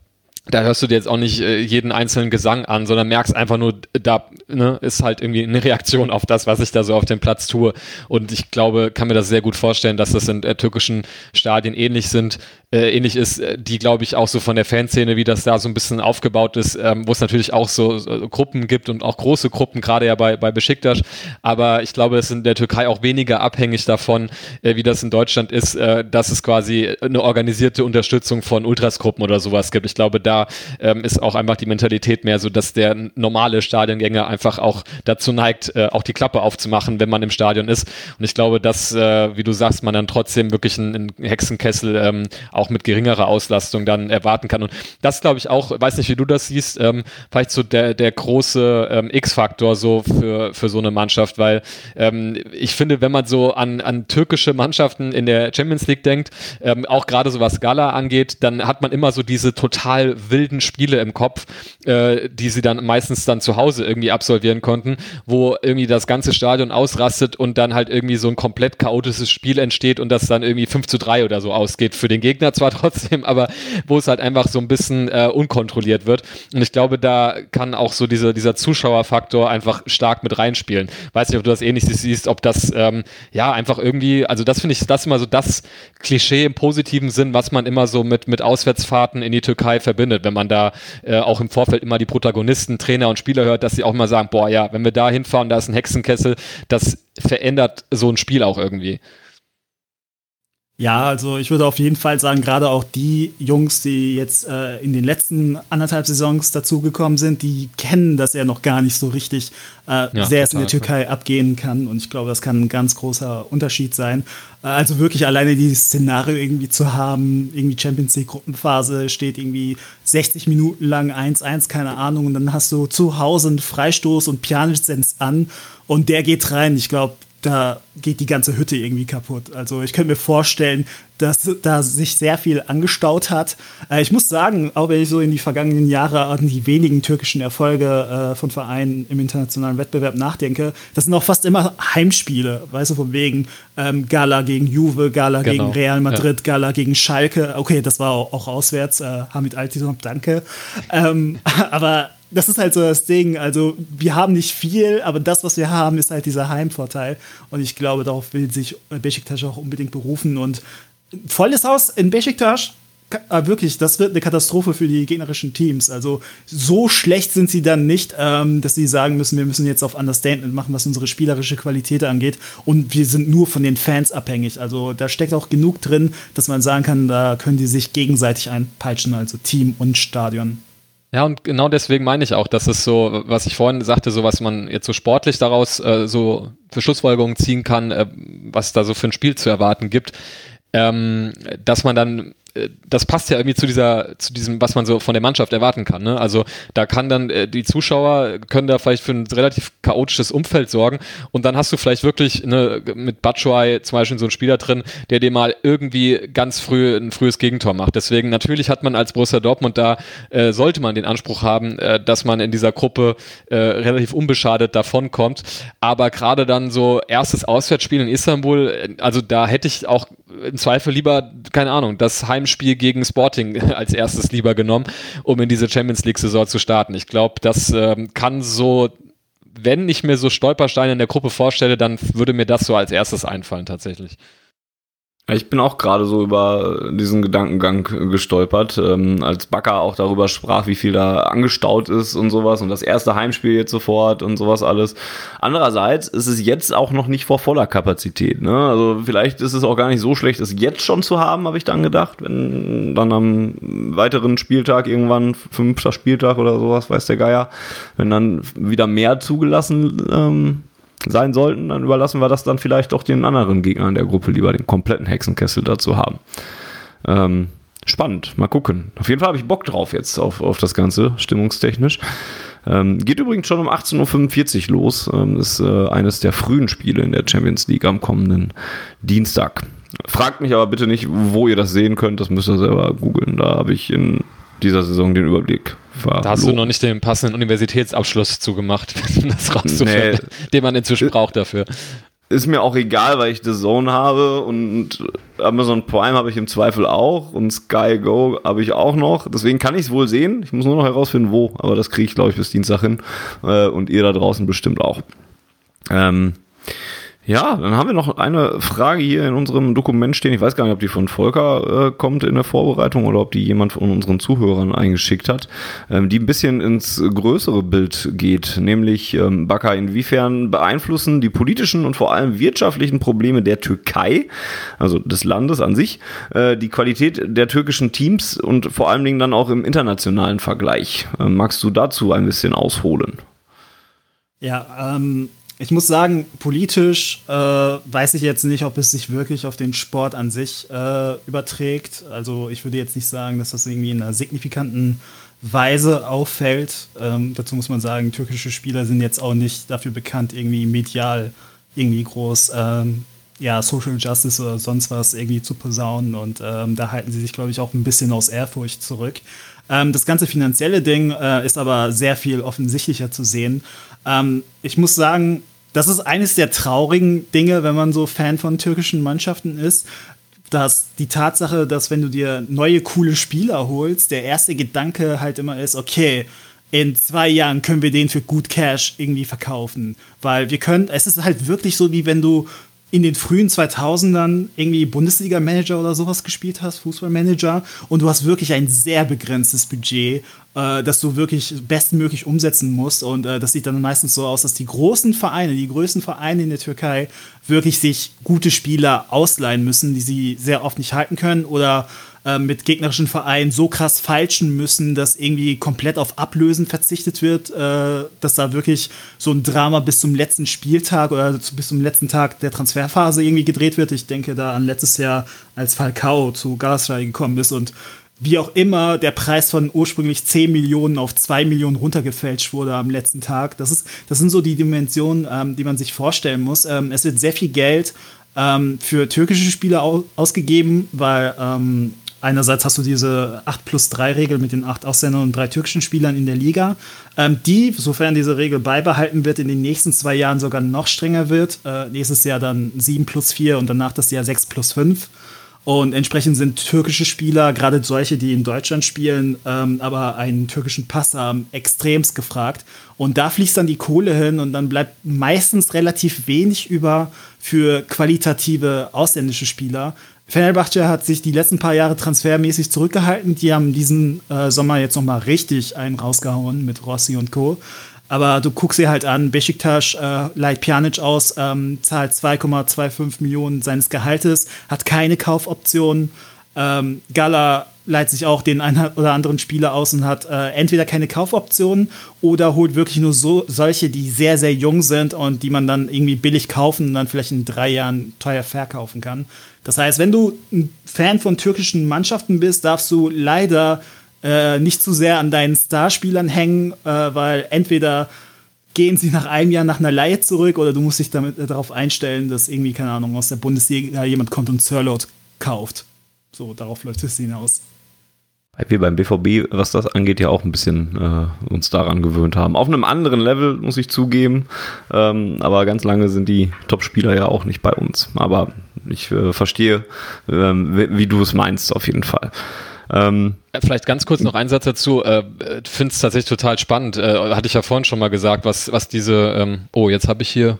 da hörst du dir jetzt auch nicht äh, jeden einzelnen Gesang an, sondern merkst einfach nur, da ne, ist halt irgendwie eine Reaktion auf das, was ich da so auf dem Platz tue. Und ich glaube, kann mir das sehr gut vorstellen, dass das in äh, türkischen Stadien ähnlich sind, äh, ähnlich ist, äh, die glaube ich auch so von der Fanszene, wie das da so ein bisschen aufgebaut ist, ähm, wo es natürlich auch so, so, Gruppen gibt und auch große Gruppen, gerade ja bei, bei Besiktas. Aber ich glaube, es ist in der Türkei auch weniger abhängig davon, äh, wie das in Deutschland ist, äh, dass es quasi eine organisierte Unterstützung von Ultrasgruppen oder sowas gibt. Ich glaube, da ähm, ist auch einfach die Mentalität mehr so, dass der normale Stadiongänger einfach auch dazu neigt, äh, auch die Klappe aufzumachen, wenn man im Stadion ist. Und ich glaube, dass, äh, wie du sagst, man dann trotzdem wirklich einen, Hexenkessel ähm, auch mit geringerer Auslastung dann erwarten kann. Und das glaube ich auch, weiß nicht, wie du das siehst, ähm, vielleicht so der, der große ähm, X-Faktor so für, für so eine Mannschaft, weil ähm, ich finde, wenn man so an, an türkische Mannschaften in der Champions League denkt, ähm, auch gerade so was Gala angeht, dann hat man immer so diese total wilden Spiele im Kopf, äh, die sie dann meistens dann zu Hause irgendwie absolvieren konnten, wo irgendwie das ganze Stadion ausrastet und dann halt irgendwie so ein komplett chaotisches Spiel entsteht und das dann irgendwie 5 zu 3 oder so ausgeht. Für den Gegner zwar trotzdem, aber wo es halt einfach so ein bisschen äh, unkontrolliert wird. Und ich glaube, da kann auch so diese, dieser Zuschauerfaktor einfach stark mit reinspielen. Weiß nicht, ob du das ähnlich siehst, ob das ähm, ja einfach irgendwie, also das finde ich, das immer so das Klischee im positiven Sinn, was man immer so mit, mit Auswärtsfahrten in die Türkei verbindet wenn man da äh, auch im Vorfeld immer die Protagonisten, Trainer und Spieler hört, dass sie auch mal sagen, boah, ja, wenn wir da hinfahren, da ist ein Hexenkessel, das verändert so ein Spiel auch irgendwie. Ja, also ich würde auf jeden Fall sagen, gerade auch die Jungs, die jetzt äh, in den letzten anderthalb Saisons dazugekommen sind, die kennen das ja noch gar nicht so richtig, äh, ja, sehr es in der Türkei abgehen kann. Und ich glaube, das kann ein ganz großer Unterschied sein. Äh, also wirklich alleine dieses Szenario irgendwie zu haben, irgendwie Champions League Gruppenphase steht irgendwie 60 Minuten lang 1-1, keine Ahnung. Und dann hast du zu Hause einen Freistoß und Pjanic an und der geht rein. Ich glaube, da geht die ganze Hütte irgendwie kaputt. Also ich könnte mir vorstellen, dass da sich sehr viel angestaut hat. Äh, ich muss sagen, auch wenn ich so in die vergangenen Jahre an die wenigen türkischen Erfolge äh, von Vereinen im internationalen Wettbewerb nachdenke, das sind auch fast immer Heimspiele, weißt du, von wegen ähm, Gala gegen Juve, Gala genau. gegen Real Madrid, ja. Gala gegen Schalke. Okay, das war auch, auch auswärts, äh, Hamid Altidon, danke. Ähm, aber das ist halt so das Ding. Also, wir haben nicht viel, aber das, was wir haben, ist halt dieser Heimvorteil. Und ich glaube, darauf will sich Besiktas auch unbedingt berufen. Und volles Haus in Besiktas äh, wirklich, das wird eine Katastrophe für die gegnerischen Teams. Also so schlecht sind sie dann nicht, ähm, dass sie sagen müssen, wir müssen jetzt auf Understatement machen, was unsere spielerische Qualität angeht. Und wir sind nur von den Fans abhängig. Also da steckt auch genug drin, dass man sagen kann, da können die sich gegenseitig einpeitschen, also Team und Stadion. Ja, und genau deswegen meine ich auch, dass es so, was ich vorhin sagte, so was man jetzt so sportlich daraus äh, so für Schlussfolgerungen ziehen kann, äh, was da so für ein Spiel zu erwarten gibt, ähm, dass man dann das passt ja irgendwie zu dieser, zu diesem, was man so von der Mannschaft erwarten kann. Ne? Also da kann dann äh, die Zuschauer können da vielleicht für ein relativ chaotisches Umfeld sorgen und dann hast du vielleicht wirklich ne, mit Batshuayi zum Beispiel so einen Spieler drin, der dir mal irgendwie ganz früh ein frühes Gegentor macht. Deswegen natürlich hat man als Borussia Dortmund da äh, sollte man den Anspruch haben, äh, dass man in dieser Gruppe äh, relativ unbeschadet davonkommt. Aber gerade dann so erstes Auswärtsspiel in Istanbul, äh, also da hätte ich auch im Zweifel lieber keine Ahnung das Heim Heimspiel gegen Sporting als erstes lieber genommen, um in diese Champions League-Saison zu starten. Ich glaube, das ähm, kann so, wenn ich mir so Stolpersteine in der Gruppe vorstelle, dann würde mir das so als erstes einfallen tatsächlich. Ich bin auch gerade so über diesen Gedankengang gestolpert, ähm, als Bakker auch darüber sprach, wie viel da angestaut ist und sowas und das erste Heimspiel jetzt sofort und sowas alles. Andererseits ist es jetzt auch noch nicht vor voller Kapazität. Ne? Also vielleicht ist es auch gar nicht so schlecht, es jetzt schon zu haben, habe ich dann gedacht, wenn dann am weiteren Spieltag irgendwann, fünfter Spieltag oder sowas, weiß der Geier, wenn dann wieder mehr zugelassen ähm, sein sollten, dann überlassen wir das dann vielleicht doch den anderen Gegnern der Gruppe lieber den kompletten Hexenkessel dazu haben. Ähm, spannend, mal gucken. Auf jeden Fall habe ich Bock drauf jetzt auf, auf das Ganze, stimmungstechnisch. Ähm, geht übrigens schon um 18.45 Uhr los. Ähm, ist äh, eines der frühen Spiele in der Champions League am kommenden Dienstag. Fragt mich aber bitte nicht, wo ihr das sehen könnt. Das müsst ihr selber googeln. Da habe ich in dieser Saison den Überblick verloren. Da hast du noch nicht den passenden Universitätsabschluss zugemacht, das rauszufinden, nee. den man inzwischen braucht dafür. Ist mir auch egal, weil ich The Zone habe und Amazon Prime habe ich im Zweifel auch und Sky Go habe ich auch noch. Deswegen kann ich es wohl sehen. Ich muss nur noch herausfinden, wo. Aber das kriege ich, glaube ich, bis Dienstag hin. Äh, und ihr da draußen bestimmt auch. Ähm, ja, dann haben wir noch eine Frage hier in unserem Dokument stehen. Ich weiß gar nicht, ob die von Volker äh, kommt in der Vorbereitung oder ob die jemand von unseren Zuhörern eingeschickt hat, ähm, die ein bisschen ins größere Bild geht, nämlich ähm, Baka, inwiefern beeinflussen die politischen und vor allem wirtschaftlichen Probleme der Türkei, also des Landes an sich, äh, die Qualität der türkischen Teams und vor allen Dingen dann auch im internationalen Vergleich. Ähm, magst du dazu ein bisschen ausholen? Ja, ähm, ich muss sagen, politisch äh, weiß ich jetzt nicht, ob es sich wirklich auf den Sport an sich äh, überträgt. Also ich würde jetzt nicht sagen, dass das irgendwie in einer signifikanten Weise auffällt. Ähm, dazu muss man sagen, türkische Spieler sind jetzt auch nicht dafür bekannt, irgendwie medial irgendwie groß ähm, ja, Social Justice oder sonst was irgendwie zu posaunen. Und ähm, da halten sie sich, glaube ich, auch ein bisschen aus Ehrfurcht zurück. Ähm, das ganze finanzielle Ding äh, ist aber sehr viel offensichtlicher zu sehen. Ähm, ich muss sagen, das ist eines der traurigen Dinge, wenn man so Fan von türkischen Mannschaften ist, dass die Tatsache, dass wenn du dir neue coole Spieler holst, der erste Gedanke halt immer ist, okay, in zwei Jahren können wir den für gut Cash irgendwie verkaufen. Weil wir können, es ist halt wirklich so, wie wenn du in den frühen 2000ern irgendwie Bundesliga-Manager oder sowas gespielt hast, Fußballmanager, und du hast wirklich ein sehr begrenztes Budget, äh, das du wirklich bestmöglich umsetzen musst. Und äh, das sieht dann meistens so aus, dass die großen Vereine, die größten Vereine in der Türkei wirklich sich gute Spieler ausleihen müssen, die sie sehr oft nicht halten können oder äh, mit gegnerischen Vereinen so krass falschen müssen, dass irgendwie komplett auf Ablösen verzichtet wird, äh, dass da wirklich so ein Drama bis zum letzten Spieltag oder bis zum letzten Tag der Transferphase irgendwie gedreht wird. Ich denke da an letztes Jahr, als Falcao zu Galatasaray gekommen ist und wie auch immer der Preis von ursprünglich 10 Millionen auf 2 Millionen runtergefälscht wurde am letzten Tag. Das, ist, das sind so die Dimensionen, ähm, die man sich vorstellen muss. Ähm, es wird sehr viel Geld ähm, für türkische Spieler au ausgegeben, weil ähm, Einerseits hast du diese 8 plus 3 Regel mit den 8 Ausländern und drei türkischen Spielern in der Liga, ähm, die, sofern diese Regel beibehalten wird, in den nächsten zwei Jahren sogar noch strenger wird. Äh, nächstes Jahr dann 7 plus 4 und danach das Jahr 6 plus 5. Und entsprechend sind türkische Spieler, gerade solche, die in Deutschland spielen, ähm, aber einen türkischen Pass haben, extremst gefragt. Und da fließt dann die Kohle hin und dann bleibt meistens relativ wenig über für qualitative ausländische Spieler. Fenerbahce hat sich die letzten paar Jahre transfermäßig zurückgehalten. Die haben diesen äh, Sommer jetzt noch mal richtig einen rausgehauen mit Rossi und Co. Aber du guckst dir halt an, Besiktas äh, leiht Pjanic aus, ähm, zahlt 2,25 Millionen seines Gehaltes, hat keine Kaufoptionen. Ähm, Gala leiht sich auch den einen oder anderen Spieler aus und hat äh, entweder keine Kaufoptionen oder holt wirklich nur so solche, die sehr, sehr jung sind und die man dann irgendwie billig kaufen und dann vielleicht in drei Jahren teuer verkaufen kann. Das heißt, wenn du ein Fan von türkischen Mannschaften bist, darfst du leider äh, nicht zu sehr an deinen Starspielern hängen, äh, weil entweder gehen sie nach einem Jahr nach einer Leihe zurück oder du musst dich damit äh, darauf einstellen, dass irgendwie, keine Ahnung, aus der Bundesliga jemand kommt und Sirlot kauft. So, darauf läuft es hinaus. Wir beim BVB, was das angeht, ja auch ein bisschen äh, uns daran gewöhnt haben. Auf einem anderen Level, muss ich zugeben. Ähm, aber ganz lange sind die Top-Spieler ja auch nicht bei uns. Aber ich äh, verstehe, ähm, wie, wie du es meinst, auf jeden Fall. Ähm, Vielleicht ganz kurz noch ein Satz dazu. Äh, Finde es tatsächlich total spannend. Äh, hatte ich ja vorhin schon mal gesagt, was, was diese, ähm, oh, jetzt habe ich hier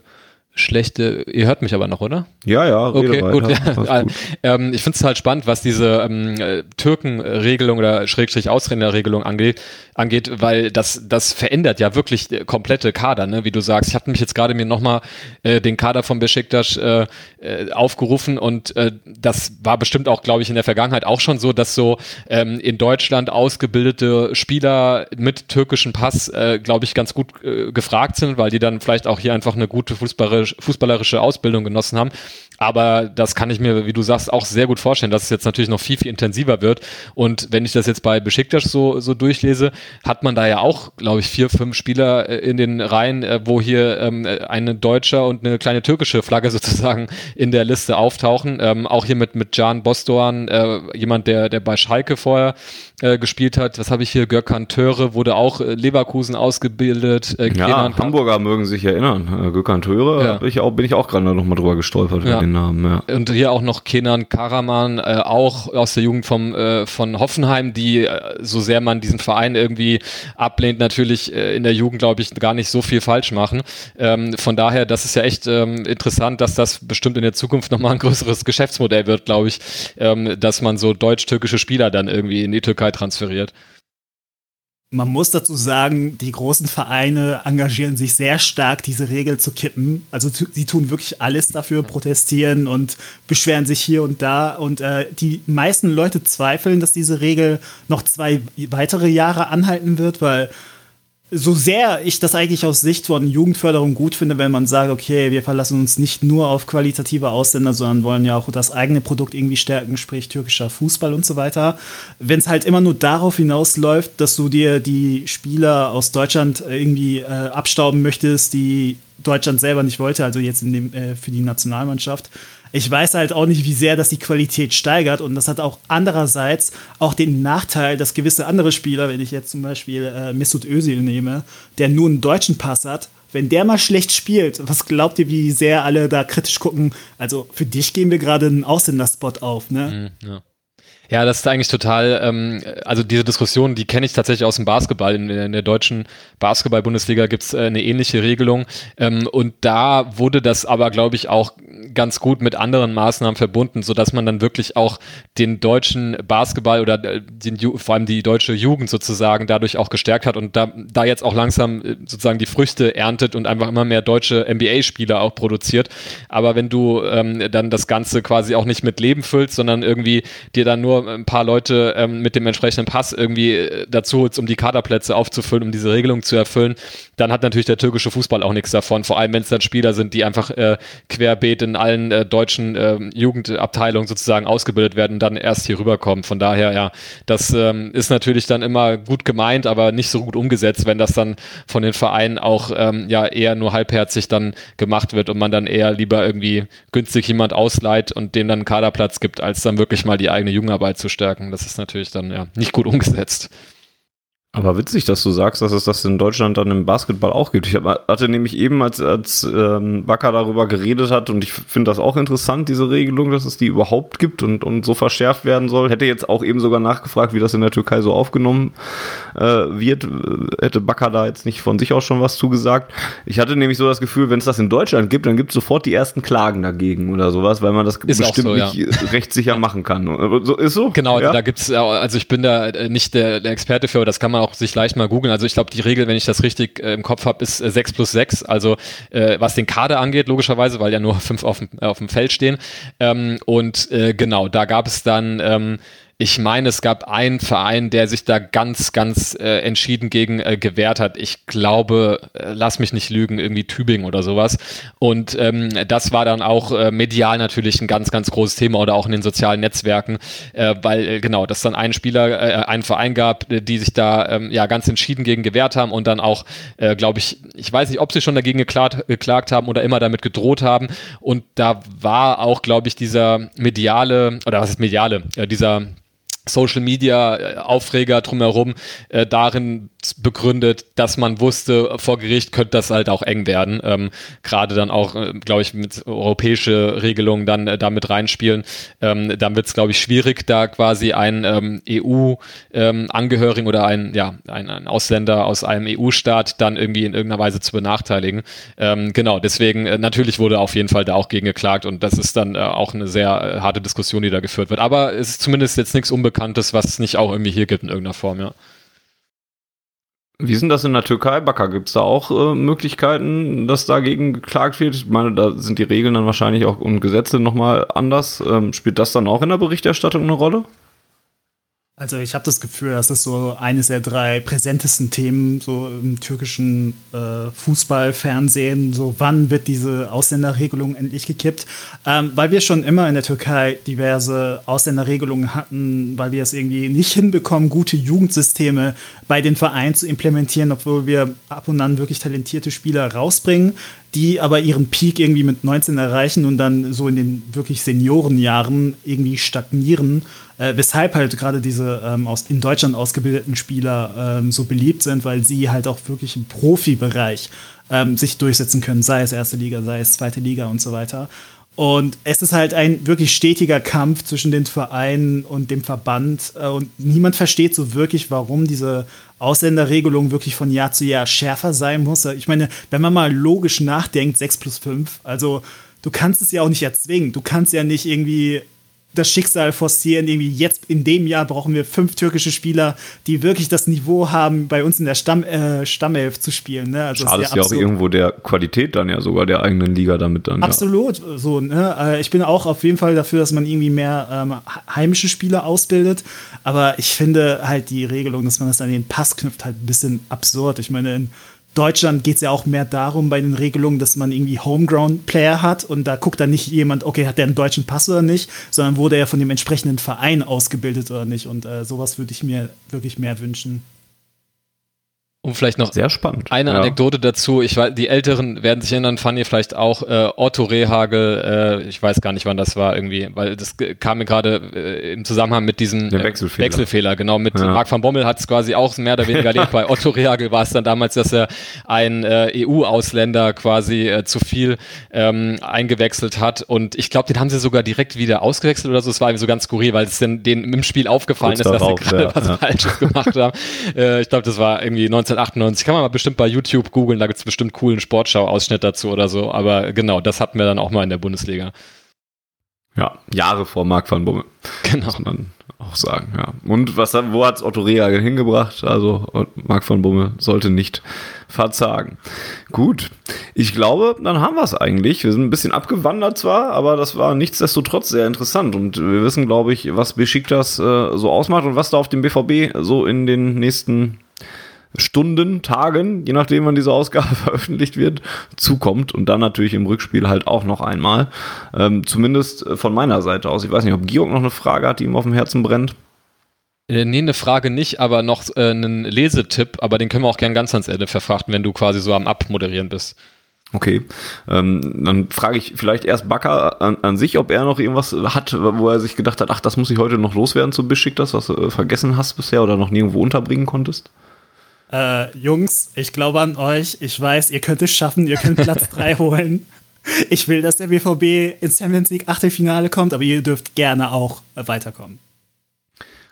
schlechte, ihr hört mich aber noch, oder? Ja, ja, okay, gut. Ja. gut. Ähm, ich finde es halt spannend, was diese ähm, Türkenregelung oder Schrägstrich Ausländerregelung angeht, angeht, weil das, das verändert ja wirklich komplette Kader, ne? wie du sagst. Ich habe mich jetzt gerade mir nochmal äh, den Kader von Besiktas äh, äh, aufgerufen und äh, das war bestimmt auch, glaube ich, in der Vergangenheit auch schon so, dass so ähm, in Deutschland ausgebildete Spieler mit türkischem Pass, äh, glaube ich, ganz gut äh, gefragt sind, weil die dann vielleicht auch hier einfach eine gute fußballerische, fußballerische Ausbildung genossen haben. Aber das kann ich mir, wie du sagst, auch sehr gut vorstellen, dass es jetzt natürlich noch viel, viel intensiver wird. Und wenn ich das jetzt bei Besiktas so, so durchlese, hat man da ja auch, glaube ich, vier, fünf Spieler äh, in den Reihen, äh, wo hier ähm, eine deutsche und eine kleine türkische Flagge sozusagen in der Liste auftauchen. Ähm, auch hier mit, mit Can Bostoan, äh, jemand, der, der bei Schalke vorher äh, gespielt hat. Was habe ich hier? Gökhan Töre wurde auch äh, Leverkusen ausgebildet. Äh, ja, Hamburger mögen sich erinnern. Gökhan Töre ja. bin ich auch, bin ich auch gerade noch mal drüber gestolpert ja. Namen. Ja. Und hier auch noch Kenan Karaman, äh, auch aus der Jugend vom, äh, von Hoffenheim, die, äh, so sehr man diesen Verein irgendwie ablehnt, natürlich äh, in der Jugend, glaube ich, gar nicht so viel falsch machen. Ähm, von daher, das ist ja echt ähm, interessant, dass das bestimmt in der Zukunft nochmal ein größeres Geschäftsmodell wird, glaube ich, ähm, dass man so deutsch-türkische Spieler dann irgendwie in die Türkei transferiert. Man muss dazu sagen, die großen Vereine engagieren sich sehr stark, diese Regel zu kippen. Also sie tun wirklich alles dafür, protestieren und beschweren sich hier und da. Und äh, die meisten Leute zweifeln, dass diese Regel noch zwei weitere Jahre anhalten wird, weil so sehr ich das eigentlich aus Sicht von Jugendförderung gut finde, wenn man sagt, okay, wir verlassen uns nicht nur auf qualitative Ausländer, sondern wollen ja auch das eigene Produkt irgendwie stärken, sprich türkischer Fußball und so weiter. Wenn es halt immer nur darauf hinausläuft, dass du dir die Spieler aus Deutschland irgendwie äh, abstauben möchtest, die Deutschland selber nicht wollte, also jetzt dem, äh, für die Nationalmannschaft, ich weiß halt auch nicht, wie sehr das die Qualität steigert. Und das hat auch andererseits auch den Nachteil, dass gewisse andere Spieler, wenn ich jetzt zum Beispiel äh, Mesut Özil nehme, der nur einen deutschen Pass hat, wenn der mal schlecht spielt, was glaubt ihr, wie sehr alle da kritisch gucken? Also für dich gehen wir gerade einen Ausländerspot auf, ne? Mhm, ja. Ja, das ist eigentlich total, ähm, also diese Diskussion, die kenne ich tatsächlich aus dem Basketball. In, in der deutschen Basketball-Bundesliga gibt's äh, eine ähnliche Regelung. Ähm, und da wurde das aber, glaube ich, auch ganz gut mit anderen Maßnahmen verbunden, so dass man dann wirklich auch den deutschen Basketball oder äh, den, vor allem die deutsche Jugend sozusagen dadurch auch gestärkt hat und da, da jetzt auch langsam äh, sozusagen die Früchte erntet und einfach immer mehr deutsche NBA-Spieler auch produziert. Aber wenn du ähm, dann das Ganze quasi auch nicht mit Leben füllst, sondern irgendwie dir dann nur ein paar Leute ähm, mit dem entsprechenden Pass irgendwie äh, dazu holst, um die Kaderplätze aufzufüllen, um diese Regelung zu erfüllen, dann hat natürlich der türkische Fußball auch nichts davon. Vor allem, wenn es dann Spieler sind, die einfach äh, querbeet in allen äh, deutschen äh, Jugendabteilungen sozusagen ausgebildet werden, dann erst hier rüberkommen. Von daher, ja, das ähm, ist natürlich dann immer gut gemeint, aber nicht so gut umgesetzt, wenn das dann von den Vereinen auch ähm, ja eher nur halbherzig dann gemacht wird und man dann eher lieber irgendwie günstig jemand ausleiht und dem dann einen Kaderplatz gibt, als dann wirklich mal die eigene Jugendarbeit zu stärken. Das ist natürlich dann ja nicht gut umgesetzt. Aber witzig, dass du sagst, dass es das in Deutschland dann im Basketball auch gibt. Ich hatte nämlich eben, als, als ähm, Wacker darüber geredet hat, und ich finde das auch interessant, diese Regelung, dass es die überhaupt gibt und, und so verschärft werden soll. Hätte jetzt auch eben sogar nachgefragt, wie das in der Türkei so aufgenommen äh, wird. Hätte Bakker da jetzt nicht von sich aus schon was zugesagt. Ich hatte nämlich so das Gefühl, wenn es das in Deutschland gibt, dann gibt es sofort die ersten Klagen dagegen oder sowas, weil man das ist bestimmt so, nicht ja. rechtssicher machen kann. So, ist so? Genau, ja? da gibt's, also ich bin da nicht der, der Experte für, aber das kann man auch sich leicht mal googeln. Also ich glaube, die Regel, wenn ich das richtig äh, im Kopf habe, ist äh, 6 plus 6. Also äh, was den Kader angeht, logischerweise, weil ja nur fünf auf dem, auf dem Feld stehen. Ähm, und äh, genau, da gab es dann ähm, ich meine, es gab einen Verein, der sich da ganz, ganz äh, entschieden gegen äh, gewehrt hat. Ich glaube, äh, lass mich nicht lügen, irgendwie Tübingen oder sowas. Und ähm, das war dann auch äh, medial natürlich ein ganz, ganz großes Thema oder auch in den sozialen Netzwerken, äh, weil äh, genau, dass dann einen Spieler, äh, einen Verein gab, äh, die sich da ähm, ja ganz entschieden gegen gewehrt haben und dann auch, äh, glaube ich, ich weiß nicht, ob sie schon dagegen geklagt, geklagt haben oder immer damit gedroht haben. Und da war auch, glaube ich, dieser mediale, oder was ist mediale, äh, dieser Social Media äh, Aufreger drumherum äh, darin begründet, dass man wusste, vor Gericht könnte das halt auch eng werden. Ähm, Gerade dann auch, äh, glaube ich, mit europäische Regelungen dann äh, damit reinspielen. Ähm, dann wird es, glaube ich, schwierig, da quasi einen ähm, EU-Angehörigen ähm, oder ein, ja, ein, ein Ausländer aus einem EU-Staat dann irgendwie in irgendeiner Weise zu benachteiligen. Ähm, genau, deswegen äh, natürlich wurde auf jeden Fall da auch gegen geklagt und das ist dann äh, auch eine sehr äh, harte Diskussion, die da geführt wird. Aber es ist zumindest jetzt nichts Unbekanntes, was es nicht auch irgendwie hier gibt in irgendeiner Form, ja. Wie sind das in der Türkei? Bakker, gibt es da auch äh, Möglichkeiten, dass dagegen geklagt wird? Ich meine, da sind die Regeln dann wahrscheinlich auch und Gesetze nochmal anders. Ähm, spielt das dann auch in der Berichterstattung eine Rolle? Also ich habe das Gefühl, das ist so eines der drei präsentesten Themen so im türkischen äh, Fußballfernsehen. So wann wird diese Ausländerregelung endlich gekippt? Ähm, weil wir schon immer in der Türkei diverse Ausländerregelungen hatten, weil wir es irgendwie nicht hinbekommen, gute Jugendsysteme bei den Vereinen zu implementieren, obwohl wir ab und an wirklich talentierte Spieler rausbringen die aber ihren Peak irgendwie mit 19 erreichen und dann so in den wirklich Seniorenjahren irgendwie stagnieren, äh, weshalb halt gerade diese ähm, aus, in Deutschland ausgebildeten Spieler ähm, so beliebt sind, weil sie halt auch wirklich im Profibereich ähm, sich durchsetzen können, sei es erste Liga, sei es zweite Liga und so weiter. Und es ist halt ein wirklich stetiger Kampf zwischen den Vereinen und dem Verband. Äh, und niemand versteht so wirklich, warum diese Ausländerregelung wirklich von Jahr zu Jahr schärfer sein muss. Ich meine, wenn man mal logisch nachdenkt, 6 plus 5, also du kannst es ja auch nicht erzwingen. Du kannst ja nicht irgendwie das Schicksal forcieren. Irgendwie jetzt in dem Jahr brauchen wir fünf türkische Spieler, die wirklich das Niveau haben, bei uns in der Stamm, äh, Stammelf zu spielen. Ne? Also Schadet ja auch irgendwo der Qualität dann ja sogar der eigenen Liga damit dann. Absolut. Ja. So, ne? Äh, ich bin auch auf jeden Fall dafür, dass man irgendwie mehr ähm, heimische Spieler ausbildet. Aber ich finde halt die Regelung, dass man das an den Pass knüpft, halt ein bisschen absurd. Ich meine, in Deutschland geht es ja auch mehr darum bei den Regelungen, dass man irgendwie Homeground-Player hat und da guckt dann nicht jemand, okay, hat der einen deutschen Pass oder nicht, sondern wurde er von dem entsprechenden Verein ausgebildet oder nicht. Und äh, sowas würde ich mir wirklich mehr wünschen. Und vielleicht noch sehr spannend. Eine ja. Anekdote dazu. Ich weiß, die Älteren werden sich erinnern, ihr vielleicht auch äh, Otto Rehagel. Äh, ich weiß gar nicht, wann das war irgendwie, weil das kam mir gerade äh, im Zusammenhang mit diesem äh, Wechselfehler. Wechselfehler. Genau, mit ja. Marc van Bommel hat es quasi auch mehr oder weniger erlebt. Bei Otto Rehagel war es dann damals, dass er einen äh, EU-Ausländer quasi äh, zu viel ähm, eingewechselt hat. Und ich glaube, den haben sie sogar direkt wieder ausgewechselt oder so. Es war irgendwie so ganz skurril, weil es denn denen im Spiel aufgefallen Kurz ist, darauf, dass sie gerade ja, was Falsches gemacht haben. Ich glaube, das war irgendwie 19 1998. Kann man mal bestimmt bei YouTube googeln, da gibt es bestimmt coolen Sportschau-Ausschnitt dazu oder so. Aber genau, das hatten wir dann auch mal in der Bundesliga. Ja, Jahre vor Marc van Bommel. Genau. Muss man auch sagen, ja. Und was, wo hat Otto Rehagel hingebracht? Also Marc van Bommel sollte nicht verzagen. Gut, ich glaube, dann haben wir es eigentlich. Wir sind ein bisschen abgewandert zwar, aber das war nichtsdestotrotz sehr interessant. Und wir wissen, glaube ich, was Besiktas äh, so ausmacht und was da auf dem BVB so in den nächsten Stunden, Tagen, je nachdem, wann diese Ausgabe veröffentlicht wird, zukommt. Und dann natürlich im Rückspiel halt auch noch einmal. Ähm, zumindest äh, von meiner Seite aus. Ich weiß nicht, ob Georg noch eine Frage hat, die ihm auf dem Herzen brennt. Äh, nee, eine Frage nicht, aber noch äh, einen Lesetipp, aber den können wir auch gern ganz ans Ende verfrachten, wenn du quasi so am Abmoderieren bist. Okay, ähm, dann frage ich vielleicht erst Bakker an, an, sich, ob er noch irgendwas hat, wo er sich gedacht hat, ach, das muss ich heute noch loswerden zu Besiktas, was du äh, vergessen hast bisher oder noch nirgendwo unterbringen konntest. Äh, Jungs, ich glaube an euch. Ich weiß, ihr könnt es schaffen. Ihr könnt Platz 3 holen. Ich will, dass der BVB ins Champions League Achtelfinale kommt, aber ihr dürft gerne auch weiterkommen.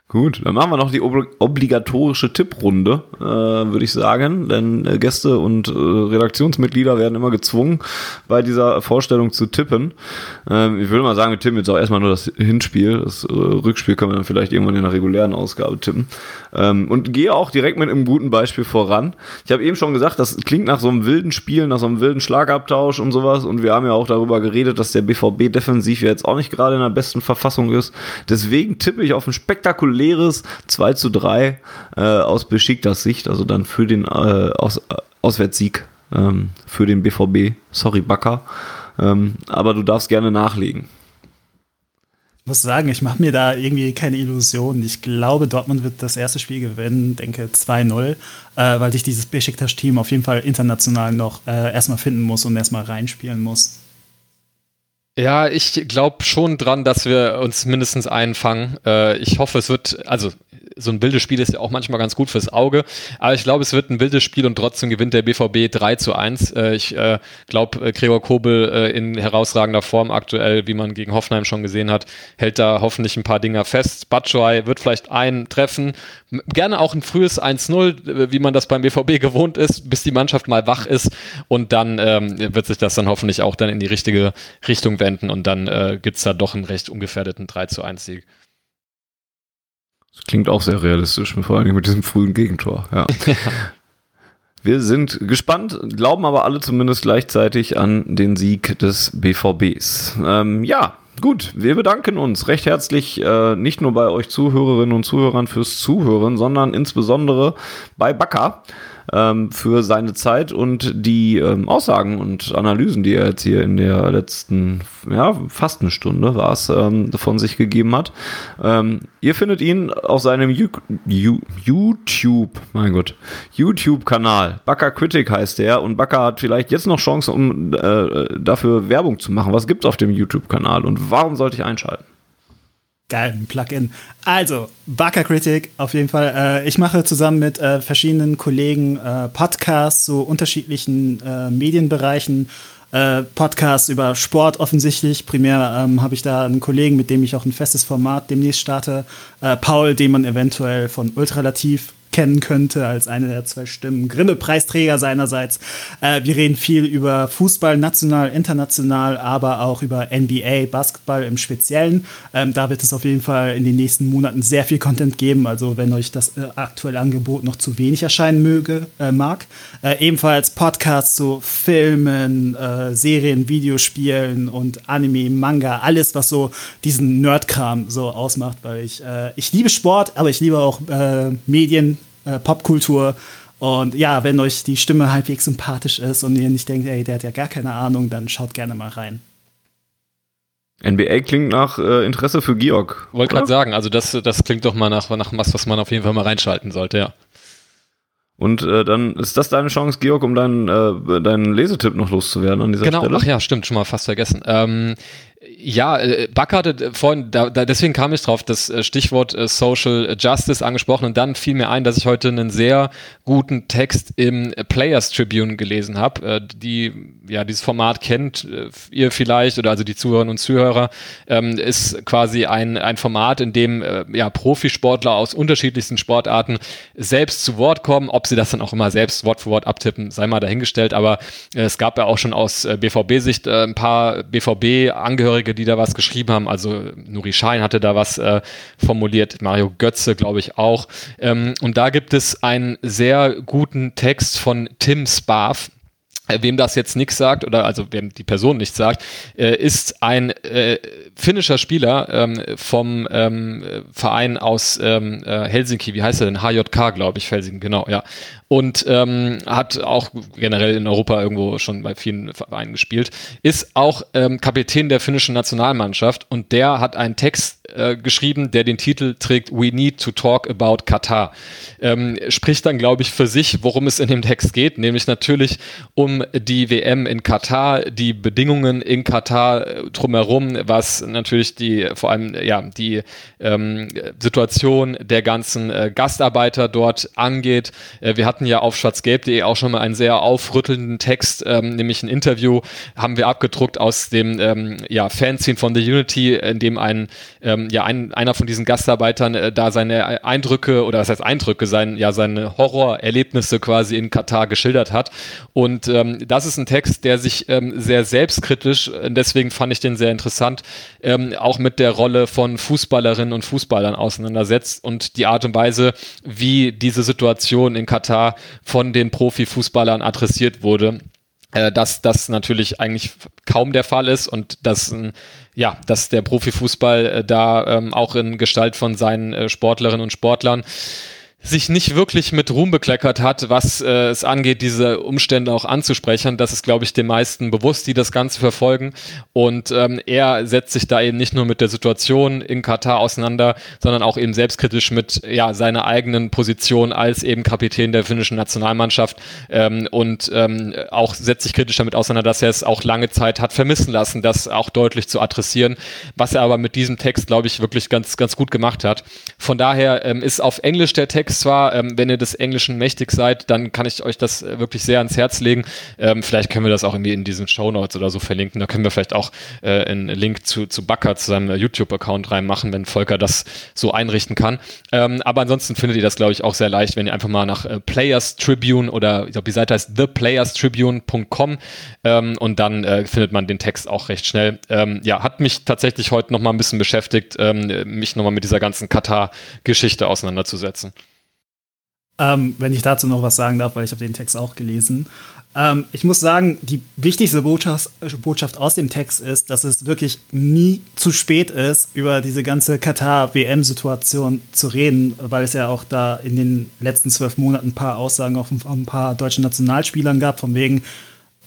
Gut, dann machen wir noch die ob obligatorische Tipprunde, äh, würde ich sagen. Denn äh, Gäste und äh, Redaktionsmitglieder werden immer gezwungen, bei dieser Vorstellung zu tippen. Ähm, ich würde mal sagen, wir tippen jetzt auch erstmal nur das Hinspiel. Das äh, Rückspiel können wir dann vielleicht irgendwann in der regulären Ausgabe tippen. Ähm, und gehe auch direkt mit einem guten Beispiel voran. Ich habe eben schon gesagt, das klingt nach so einem wilden Spiel, nach so einem wilden Schlagabtausch und sowas. Und wir haben ja auch darüber geredet, dass der BVB defensiv jetzt auch nicht gerade in der besten Verfassung ist. Deswegen tippe ich auf ein spektakuläres leeres 2 zu 3 äh, aus Besiktas Sicht, also dann für den äh, aus, äh, Auswärtssieg ähm, für den BVB. Sorry, Bakker. Ähm, aber du darfst gerne nachlegen. Ich muss sagen, ich mache mir da irgendwie keine Illusionen. Ich glaube, Dortmund wird das erste Spiel gewinnen, denke 2-0, äh, weil sich dieses Besiktas-Team auf jeden Fall international noch äh, erstmal finden muss und erstmal reinspielen muss. Ja, ich glaube schon dran, dass wir uns mindestens einfangen. Äh, ich hoffe, es wird, also so ein wildes Spiel ist ja auch manchmal ganz gut fürs Auge. Aber ich glaube, es wird ein wildes Spiel und trotzdem gewinnt der BVB 3 zu 1. Äh, ich äh, glaube, äh, Gregor Kobel äh, in herausragender Form aktuell, wie man gegen Hoffenheim schon gesehen hat, hält da hoffentlich ein paar Dinger fest. Batshuayi wird vielleicht einen treffen. Gerne auch ein frühes 1-0, äh, wie man das beim BVB gewohnt ist, bis die Mannschaft mal wach ist. Und dann ähm, wird sich das dann hoffentlich auch dann in die richtige Richtung wenden. Und dann äh, gibt es da doch einen recht ungefährdeten 3 zu 1 Sieg. Das klingt auch sehr realistisch, vor allem mit diesem frühen Gegentor. Ja. Wir sind gespannt, glauben aber alle zumindest gleichzeitig an den Sieg des BVBs. Ähm, ja, gut, wir bedanken uns recht herzlich äh, nicht nur bei euch Zuhörerinnen und Zuhörern fürs Zuhören, sondern insbesondere bei Bakker ähm, für seine Zeit und die ähm, Aussagen und Analysen, die er jetzt hier in der letzten, ja, fast eine Stunde war es, ähm, von sich gegeben hat. Ähm, ihr findet ihn auf seinem U U YouTube, mein Gott, YouTube-Kanal. Backer Critic heißt der und Backer hat vielleicht jetzt noch Chance, um äh, dafür Werbung zu machen. Was gibt's auf dem YouTube-Kanal und warum sollte ich einschalten? Geil, ein Plugin. Also, Baka Critic, auf jeden Fall. Äh, ich mache zusammen mit äh, verschiedenen Kollegen äh, Podcasts zu unterschiedlichen äh, Medienbereichen. Äh, Podcasts über Sport offensichtlich. Primär ähm, habe ich da einen Kollegen, mit dem ich auch ein festes Format demnächst starte. Äh, Paul, den man eventuell von Ultralativ kennen könnte als eine der zwei Stimmen. Grimme-Preisträger seinerseits. Äh, wir reden viel über Fußball, national, international, aber auch über NBA, Basketball im Speziellen. Ähm, da wird es auf jeden Fall in den nächsten Monaten sehr viel Content geben. Also wenn euch das äh, aktuelle Angebot noch zu wenig erscheinen möge, äh, mag. Äh, ebenfalls Podcasts zu Filmen, äh, Serien, Videospielen und Anime, Manga, alles, was so diesen Nerdkram so ausmacht, weil ich, äh, ich liebe Sport, aber ich liebe auch Medien, äh, Popkultur. Und ja, wenn euch die Stimme halbwegs sympathisch ist und ihr nicht denkt, ey, der hat ja gar keine Ahnung, dann schaut gerne mal rein. NBA klingt nach äh, Interesse für Georg. Wollte gerade sagen, also das, das klingt doch mal nach, nach was, was man auf jeden Fall mal reinschalten sollte, ja. Und äh, dann ist das deine Chance, Georg, um deinen, äh, deinen Lesetipp noch loszuwerden an dieser genau. Stelle. Genau, ach ja, stimmt, schon mal fast vergessen. Ähm, ja, äh, Buck hatte vorhin, da, da, deswegen kam ich drauf, das äh, Stichwort äh, Social Justice angesprochen und dann fiel mir ein, dass ich heute einen sehr guten Text im Players Tribune gelesen habe, äh, die ja dieses Format kennt äh, ihr vielleicht oder also die Zuhörerinnen und Zuhörer, ähm, ist quasi ein, ein Format, in dem äh, ja Profisportler aus unterschiedlichsten Sportarten selbst zu Wort kommen, ob sie das dann auch immer selbst Wort für Wort abtippen, sei mal dahingestellt, aber es gab ja auch schon aus BVB-Sicht ein paar BVB-Angehörige Angehörige, die da was geschrieben haben. Also Nuri Schein hatte da was äh, formuliert, Mario Götze, glaube ich, auch. Ähm, und da gibt es einen sehr guten Text von Tim Sparf, Wem das jetzt nichts sagt, oder also wem die Person nichts sagt, äh, ist ein äh, finnischer Spieler ähm, vom ähm, Verein aus ähm, äh, Helsinki, wie heißt er denn? HJK, glaube ich, Helsinki, genau, ja. Und ähm, hat auch generell in Europa irgendwo schon bei vielen Vereinen gespielt, ist auch ähm, Kapitän der finnischen Nationalmannschaft und der hat einen Text äh, geschrieben, der den Titel trägt We Need to Talk About Qatar. Ähm, spricht dann, glaube ich, für sich, worum es in dem Text geht, nämlich natürlich um die WM in Katar, die Bedingungen in Katar äh, drumherum, was natürlich die vor allem ja die ähm, Situation der ganzen äh, Gastarbeiter dort angeht. Äh, wir hatten ja auf schwarzgelb.de auch schon mal einen sehr aufrüttelnden Text, ähm, nämlich ein Interview haben wir abgedruckt aus dem ähm, ja, Fanzine von The Unity, in dem ein, ähm, ja, ein, einer von diesen Gastarbeitern äh, da seine Eindrücke oder was heißt Eindrücke, sein, ja, seine Horrorerlebnisse quasi in Katar geschildert hat. Und ähm, das ist ein Text, der sich ähm, sehr selbstkritisch, äh, deswegen fand ich den sehr interessant, ähm, auch mit der Rolle von Fußballerinnen und Fußballern auseinandersetzt und die Art und Weise, wie diese Situation in Katar von den Profifußballern adressiert wurde äh, dass das natürlich eigentlich kaum der Fall ist und dass ja, dass der Profifußball äh, da ähm, auch in Gestalt von seinen äh, Sportlerinnen und Sportlern sich nicht wirklich mit Ruhm bekleckert hat, was äh, es angeht, diese Umstände auch anzusprechen. Das ist, glaube ich, den meisten bewusst, die das Ganze verfolgen. Und ähm, er setzt sich da eben nicht nur mit der Situation in Katar auseinander, sondern auch eben selbstkritisch mit ja, seiner eigenen Position als eben Kapitän der finnischen Nationalmannschaft ähm, und ähm, auch setzt sich kritisch damit auseinander, dass er es auch lange Zeit hat vermissen lassen, das auch deutlich zu adressieren, was er aber mit diesem Text, glaube ich, wirklich ganz, ganz gut gemacht hat. Von daher ähm, ist auf Englisch der Text zwar, ähm, wenn ihr des Englischen mächtig seid, dann kann ich euch das äh, wirklich sehr ans Herz legen. Ähm, vielleicht können wir das auch irgendwie in diesen Show Notes oder so verlinken. Da können wir vielleicht auch äh, einen Link zu, zu Bakker, zu seinem YouTube-Account reinmachen, wenn Volker das so einrichten kann. Ähm, aber ansonsten findet ihr das, glaube ich, auch sehr leicht, wenn ihr einfach mal nach äh, Players Tribune oder ich glaube, die Seite heißt theplayerstribune.com ähm, und dann äh, findet man den Text auch recht schnell. Ähm, ja, hat mich tatsächlich heute noch mal ein bisschen beschäftigt, ähm, mich noch mal mit dieser ganzen Katar-Geschichte auseinanderzusetzen. Ähm, wenn ich dazu noch was sagen darf, weil ich habe den Text auch gelesen. Ähm, ich muss sagen, die wichtigste Botschaft, Botschaft, aus dem Text ist, dass es wirklich nie zu spät ist, über diese ganze Katar-WM-Situation zu reden, weil es ja auch da in den letzten zwölf Monaten ein paar Aussagen auch von ein paar deutschen Nationalspielern gab, von wegen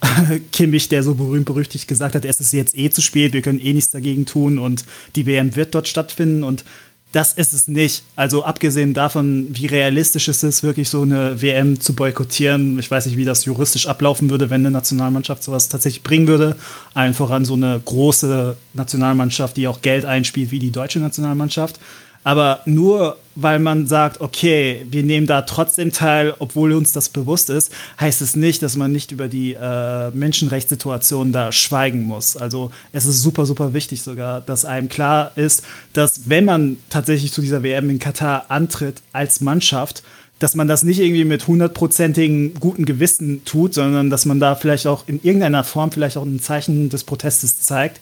Kimmich, der so berühmt berüchtigt gesagt hat, es ist jetzt eh zu spät, wir können eh nichts dagegen tun und die WM wird dort stattfinden und das ist es nicht. Also abgesehen davon, wie realistisch es ist, wirklich so eine WM zu boykottieren. Ich weiß nicht, wie das juristisch ablaufen würde, wenn eine Nationalmannschaft sowas tatsächlich bringen würde. Allen voran so eine große Nationalmannschaft, die auch Geld einspielt, wie die deutsche Nationalmannschaft. Aber nur weil man sagt, okay, wir nehmen da trotzdem teil, obwohl uns das bewusst ist, heißt es nicht, dass man nicht über die äh, Menschenrechtssituation da schweigen muss. Also es ist super, super wichtig sogar, dass einem klar ist, dass wenn man tatsächlich zu dieser WM in Katar antritt als Mannschaft, dass man das nicht irgendwie mit hundertprozentigen guten Gewissen tut, sondern dass man da vielleicht auch in irgendeiner Form vielleicht auch ein Zeichen des Protestes zeigt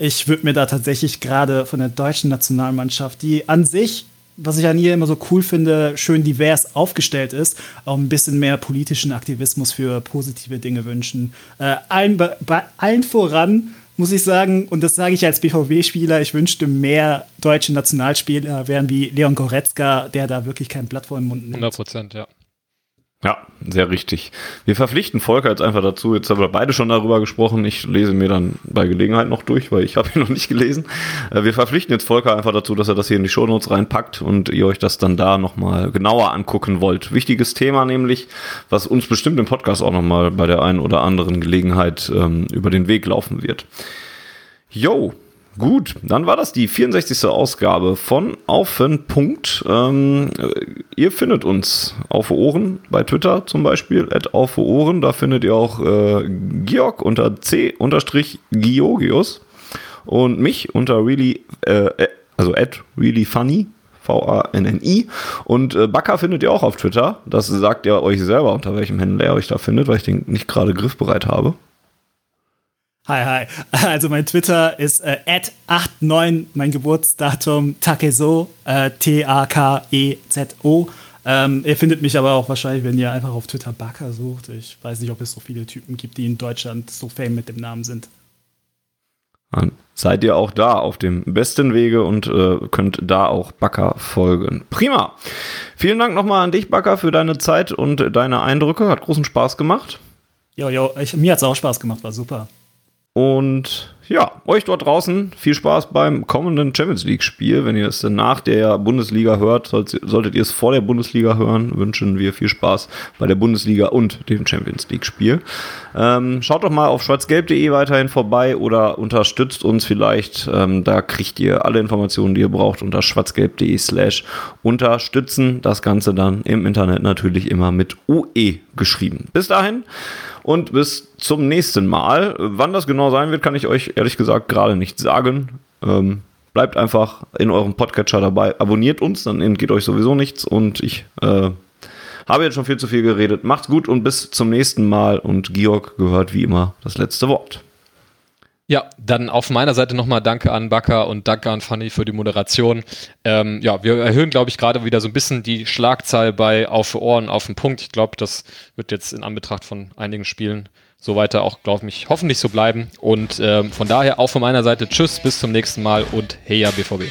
ich würde mir da tatsächlich gerade von der deutschen Nationalmannschaft, die an sich, was ich an ihr immer so cool finde, schön divers aufgestellt ist, auch ein bisschen mehr politischen Aktivismus für positive Dinge wünschen. Äh, allen, bei allen voran muss ich sagen, und das sage ich als BVB-Spieler, ich wünschte mehr deutsche Nationalspieler wären wie Leon Goretzka, der da wirklich kein Blatt vor den Mund nimmt. 100 Prozent, ja. Ja, sehr richtig. Wir verpflichten Volker jetzt einfach dazu. Jetzt haben wir beide schon darüber gesprochen. Ich lese mir dann bei Gelegenheit noch durch, weil ich habe ihn noch nicht gelesen. Äh, wir verpflichten jetzt Volker einfach dazu, dass er das hier in die Shownotes reinpackt und ihr euch das dann da nochmal genauer angucken wollt. Wichtiges Thema nämlich, was uns bestimmt im Podcast auch nochmal bei der einen oder anderen Gelegenheit ähm, über den Weg laufen wird. Yo, Gut, dann war das die 64. Ausgabe von Auf den Punkt. Ähm, ihr findet uns auf Ohren bei Twitter zum Beispiel, at auf Ohren. Da findet ihr auch äh, Georg unter C unterstrich Georgius und mich unter really, äh, äh also at really funny. V-A-N-N-I. Und äh, Backer findet ihr auch auf Twitter. Das sagt ihr euch selber, unter welchem Händler ihr euch da findet, weil ich den nicht gerade griffbereit habe. Hi, hi. Also mein Twitter ist äh, 89, mein Geburtsdatum Takezo, äh, T-A-K-E-Z-O. Ähm, ihr findet mich aber auch wahrscheinlich, wenn ihr einfach auf Twitter Backer sucht. Ich weiß nicht, ob es so viele Typen gibt, die in Deutschland so fame mit dem Namen sind. Dann seid ihr auch da auf dem besten Wege und äh, könnt da auch Backer folgen. Prima. Vielen Dank nochmal an dich, Backer, für deine Zeit und deine Eindrücke. Hat großen Spaß gemacht. Jo, jo, ich, mir hat es auch Spaß gemacht, war super. Und ja, euch dort draußen viel Spaß beim kommenden Champions League-Spiel. Wenn ihr es nach der Bundesliga hört, solltet ihr es vor der Bundesliga hören, wünschen wir viel Spaß bei der Bundesliga und dem Champions League-Spiel. Ähm, schaut doch mal auf schwarzgelb.de weiterhin vorbei oder unterstützt uns vielleicht. Ähm, da kriegt ihr alle Informationen, die ihr braucht, unter schwarzgelb.de slash unterstützen. Das Ganze dann im Internet natürlich immer mit UE geschrieben. Bis dahin und bis zum nächsten Mal. Wann das genau sein wird, kann ich euch ehrlich gesagt gerade nicht sagen. Ähm, bleibt einfach in eurem Podcatcher dabei. Abonniert uns, dann entgeht euch sowieso nichts. Und ich äh, habe jetzt schon viel zu viel geredet. Macht's gut und bis zum nächsten Mal. Und Georg gehört wie immer das letzte Wort. Ja, dann auf meiner Seite nochmal Danke an Bakker und Danke an Fanny für die Moderation. Ähm, ja, wir erhöhen, glaube ich, gerade wieder so ein bisschen die Schlagzahl bei Auf Ohren auf den Punkt. Ich glaube, das wird jetzt in Anbetracht von einigen Spielen so weiter auch, glaube ich, hoffentlich so bleiben. Und ähm, von daher auch von meiner Seite Tschüss, bis zum nächsten Mal und Heya BVB.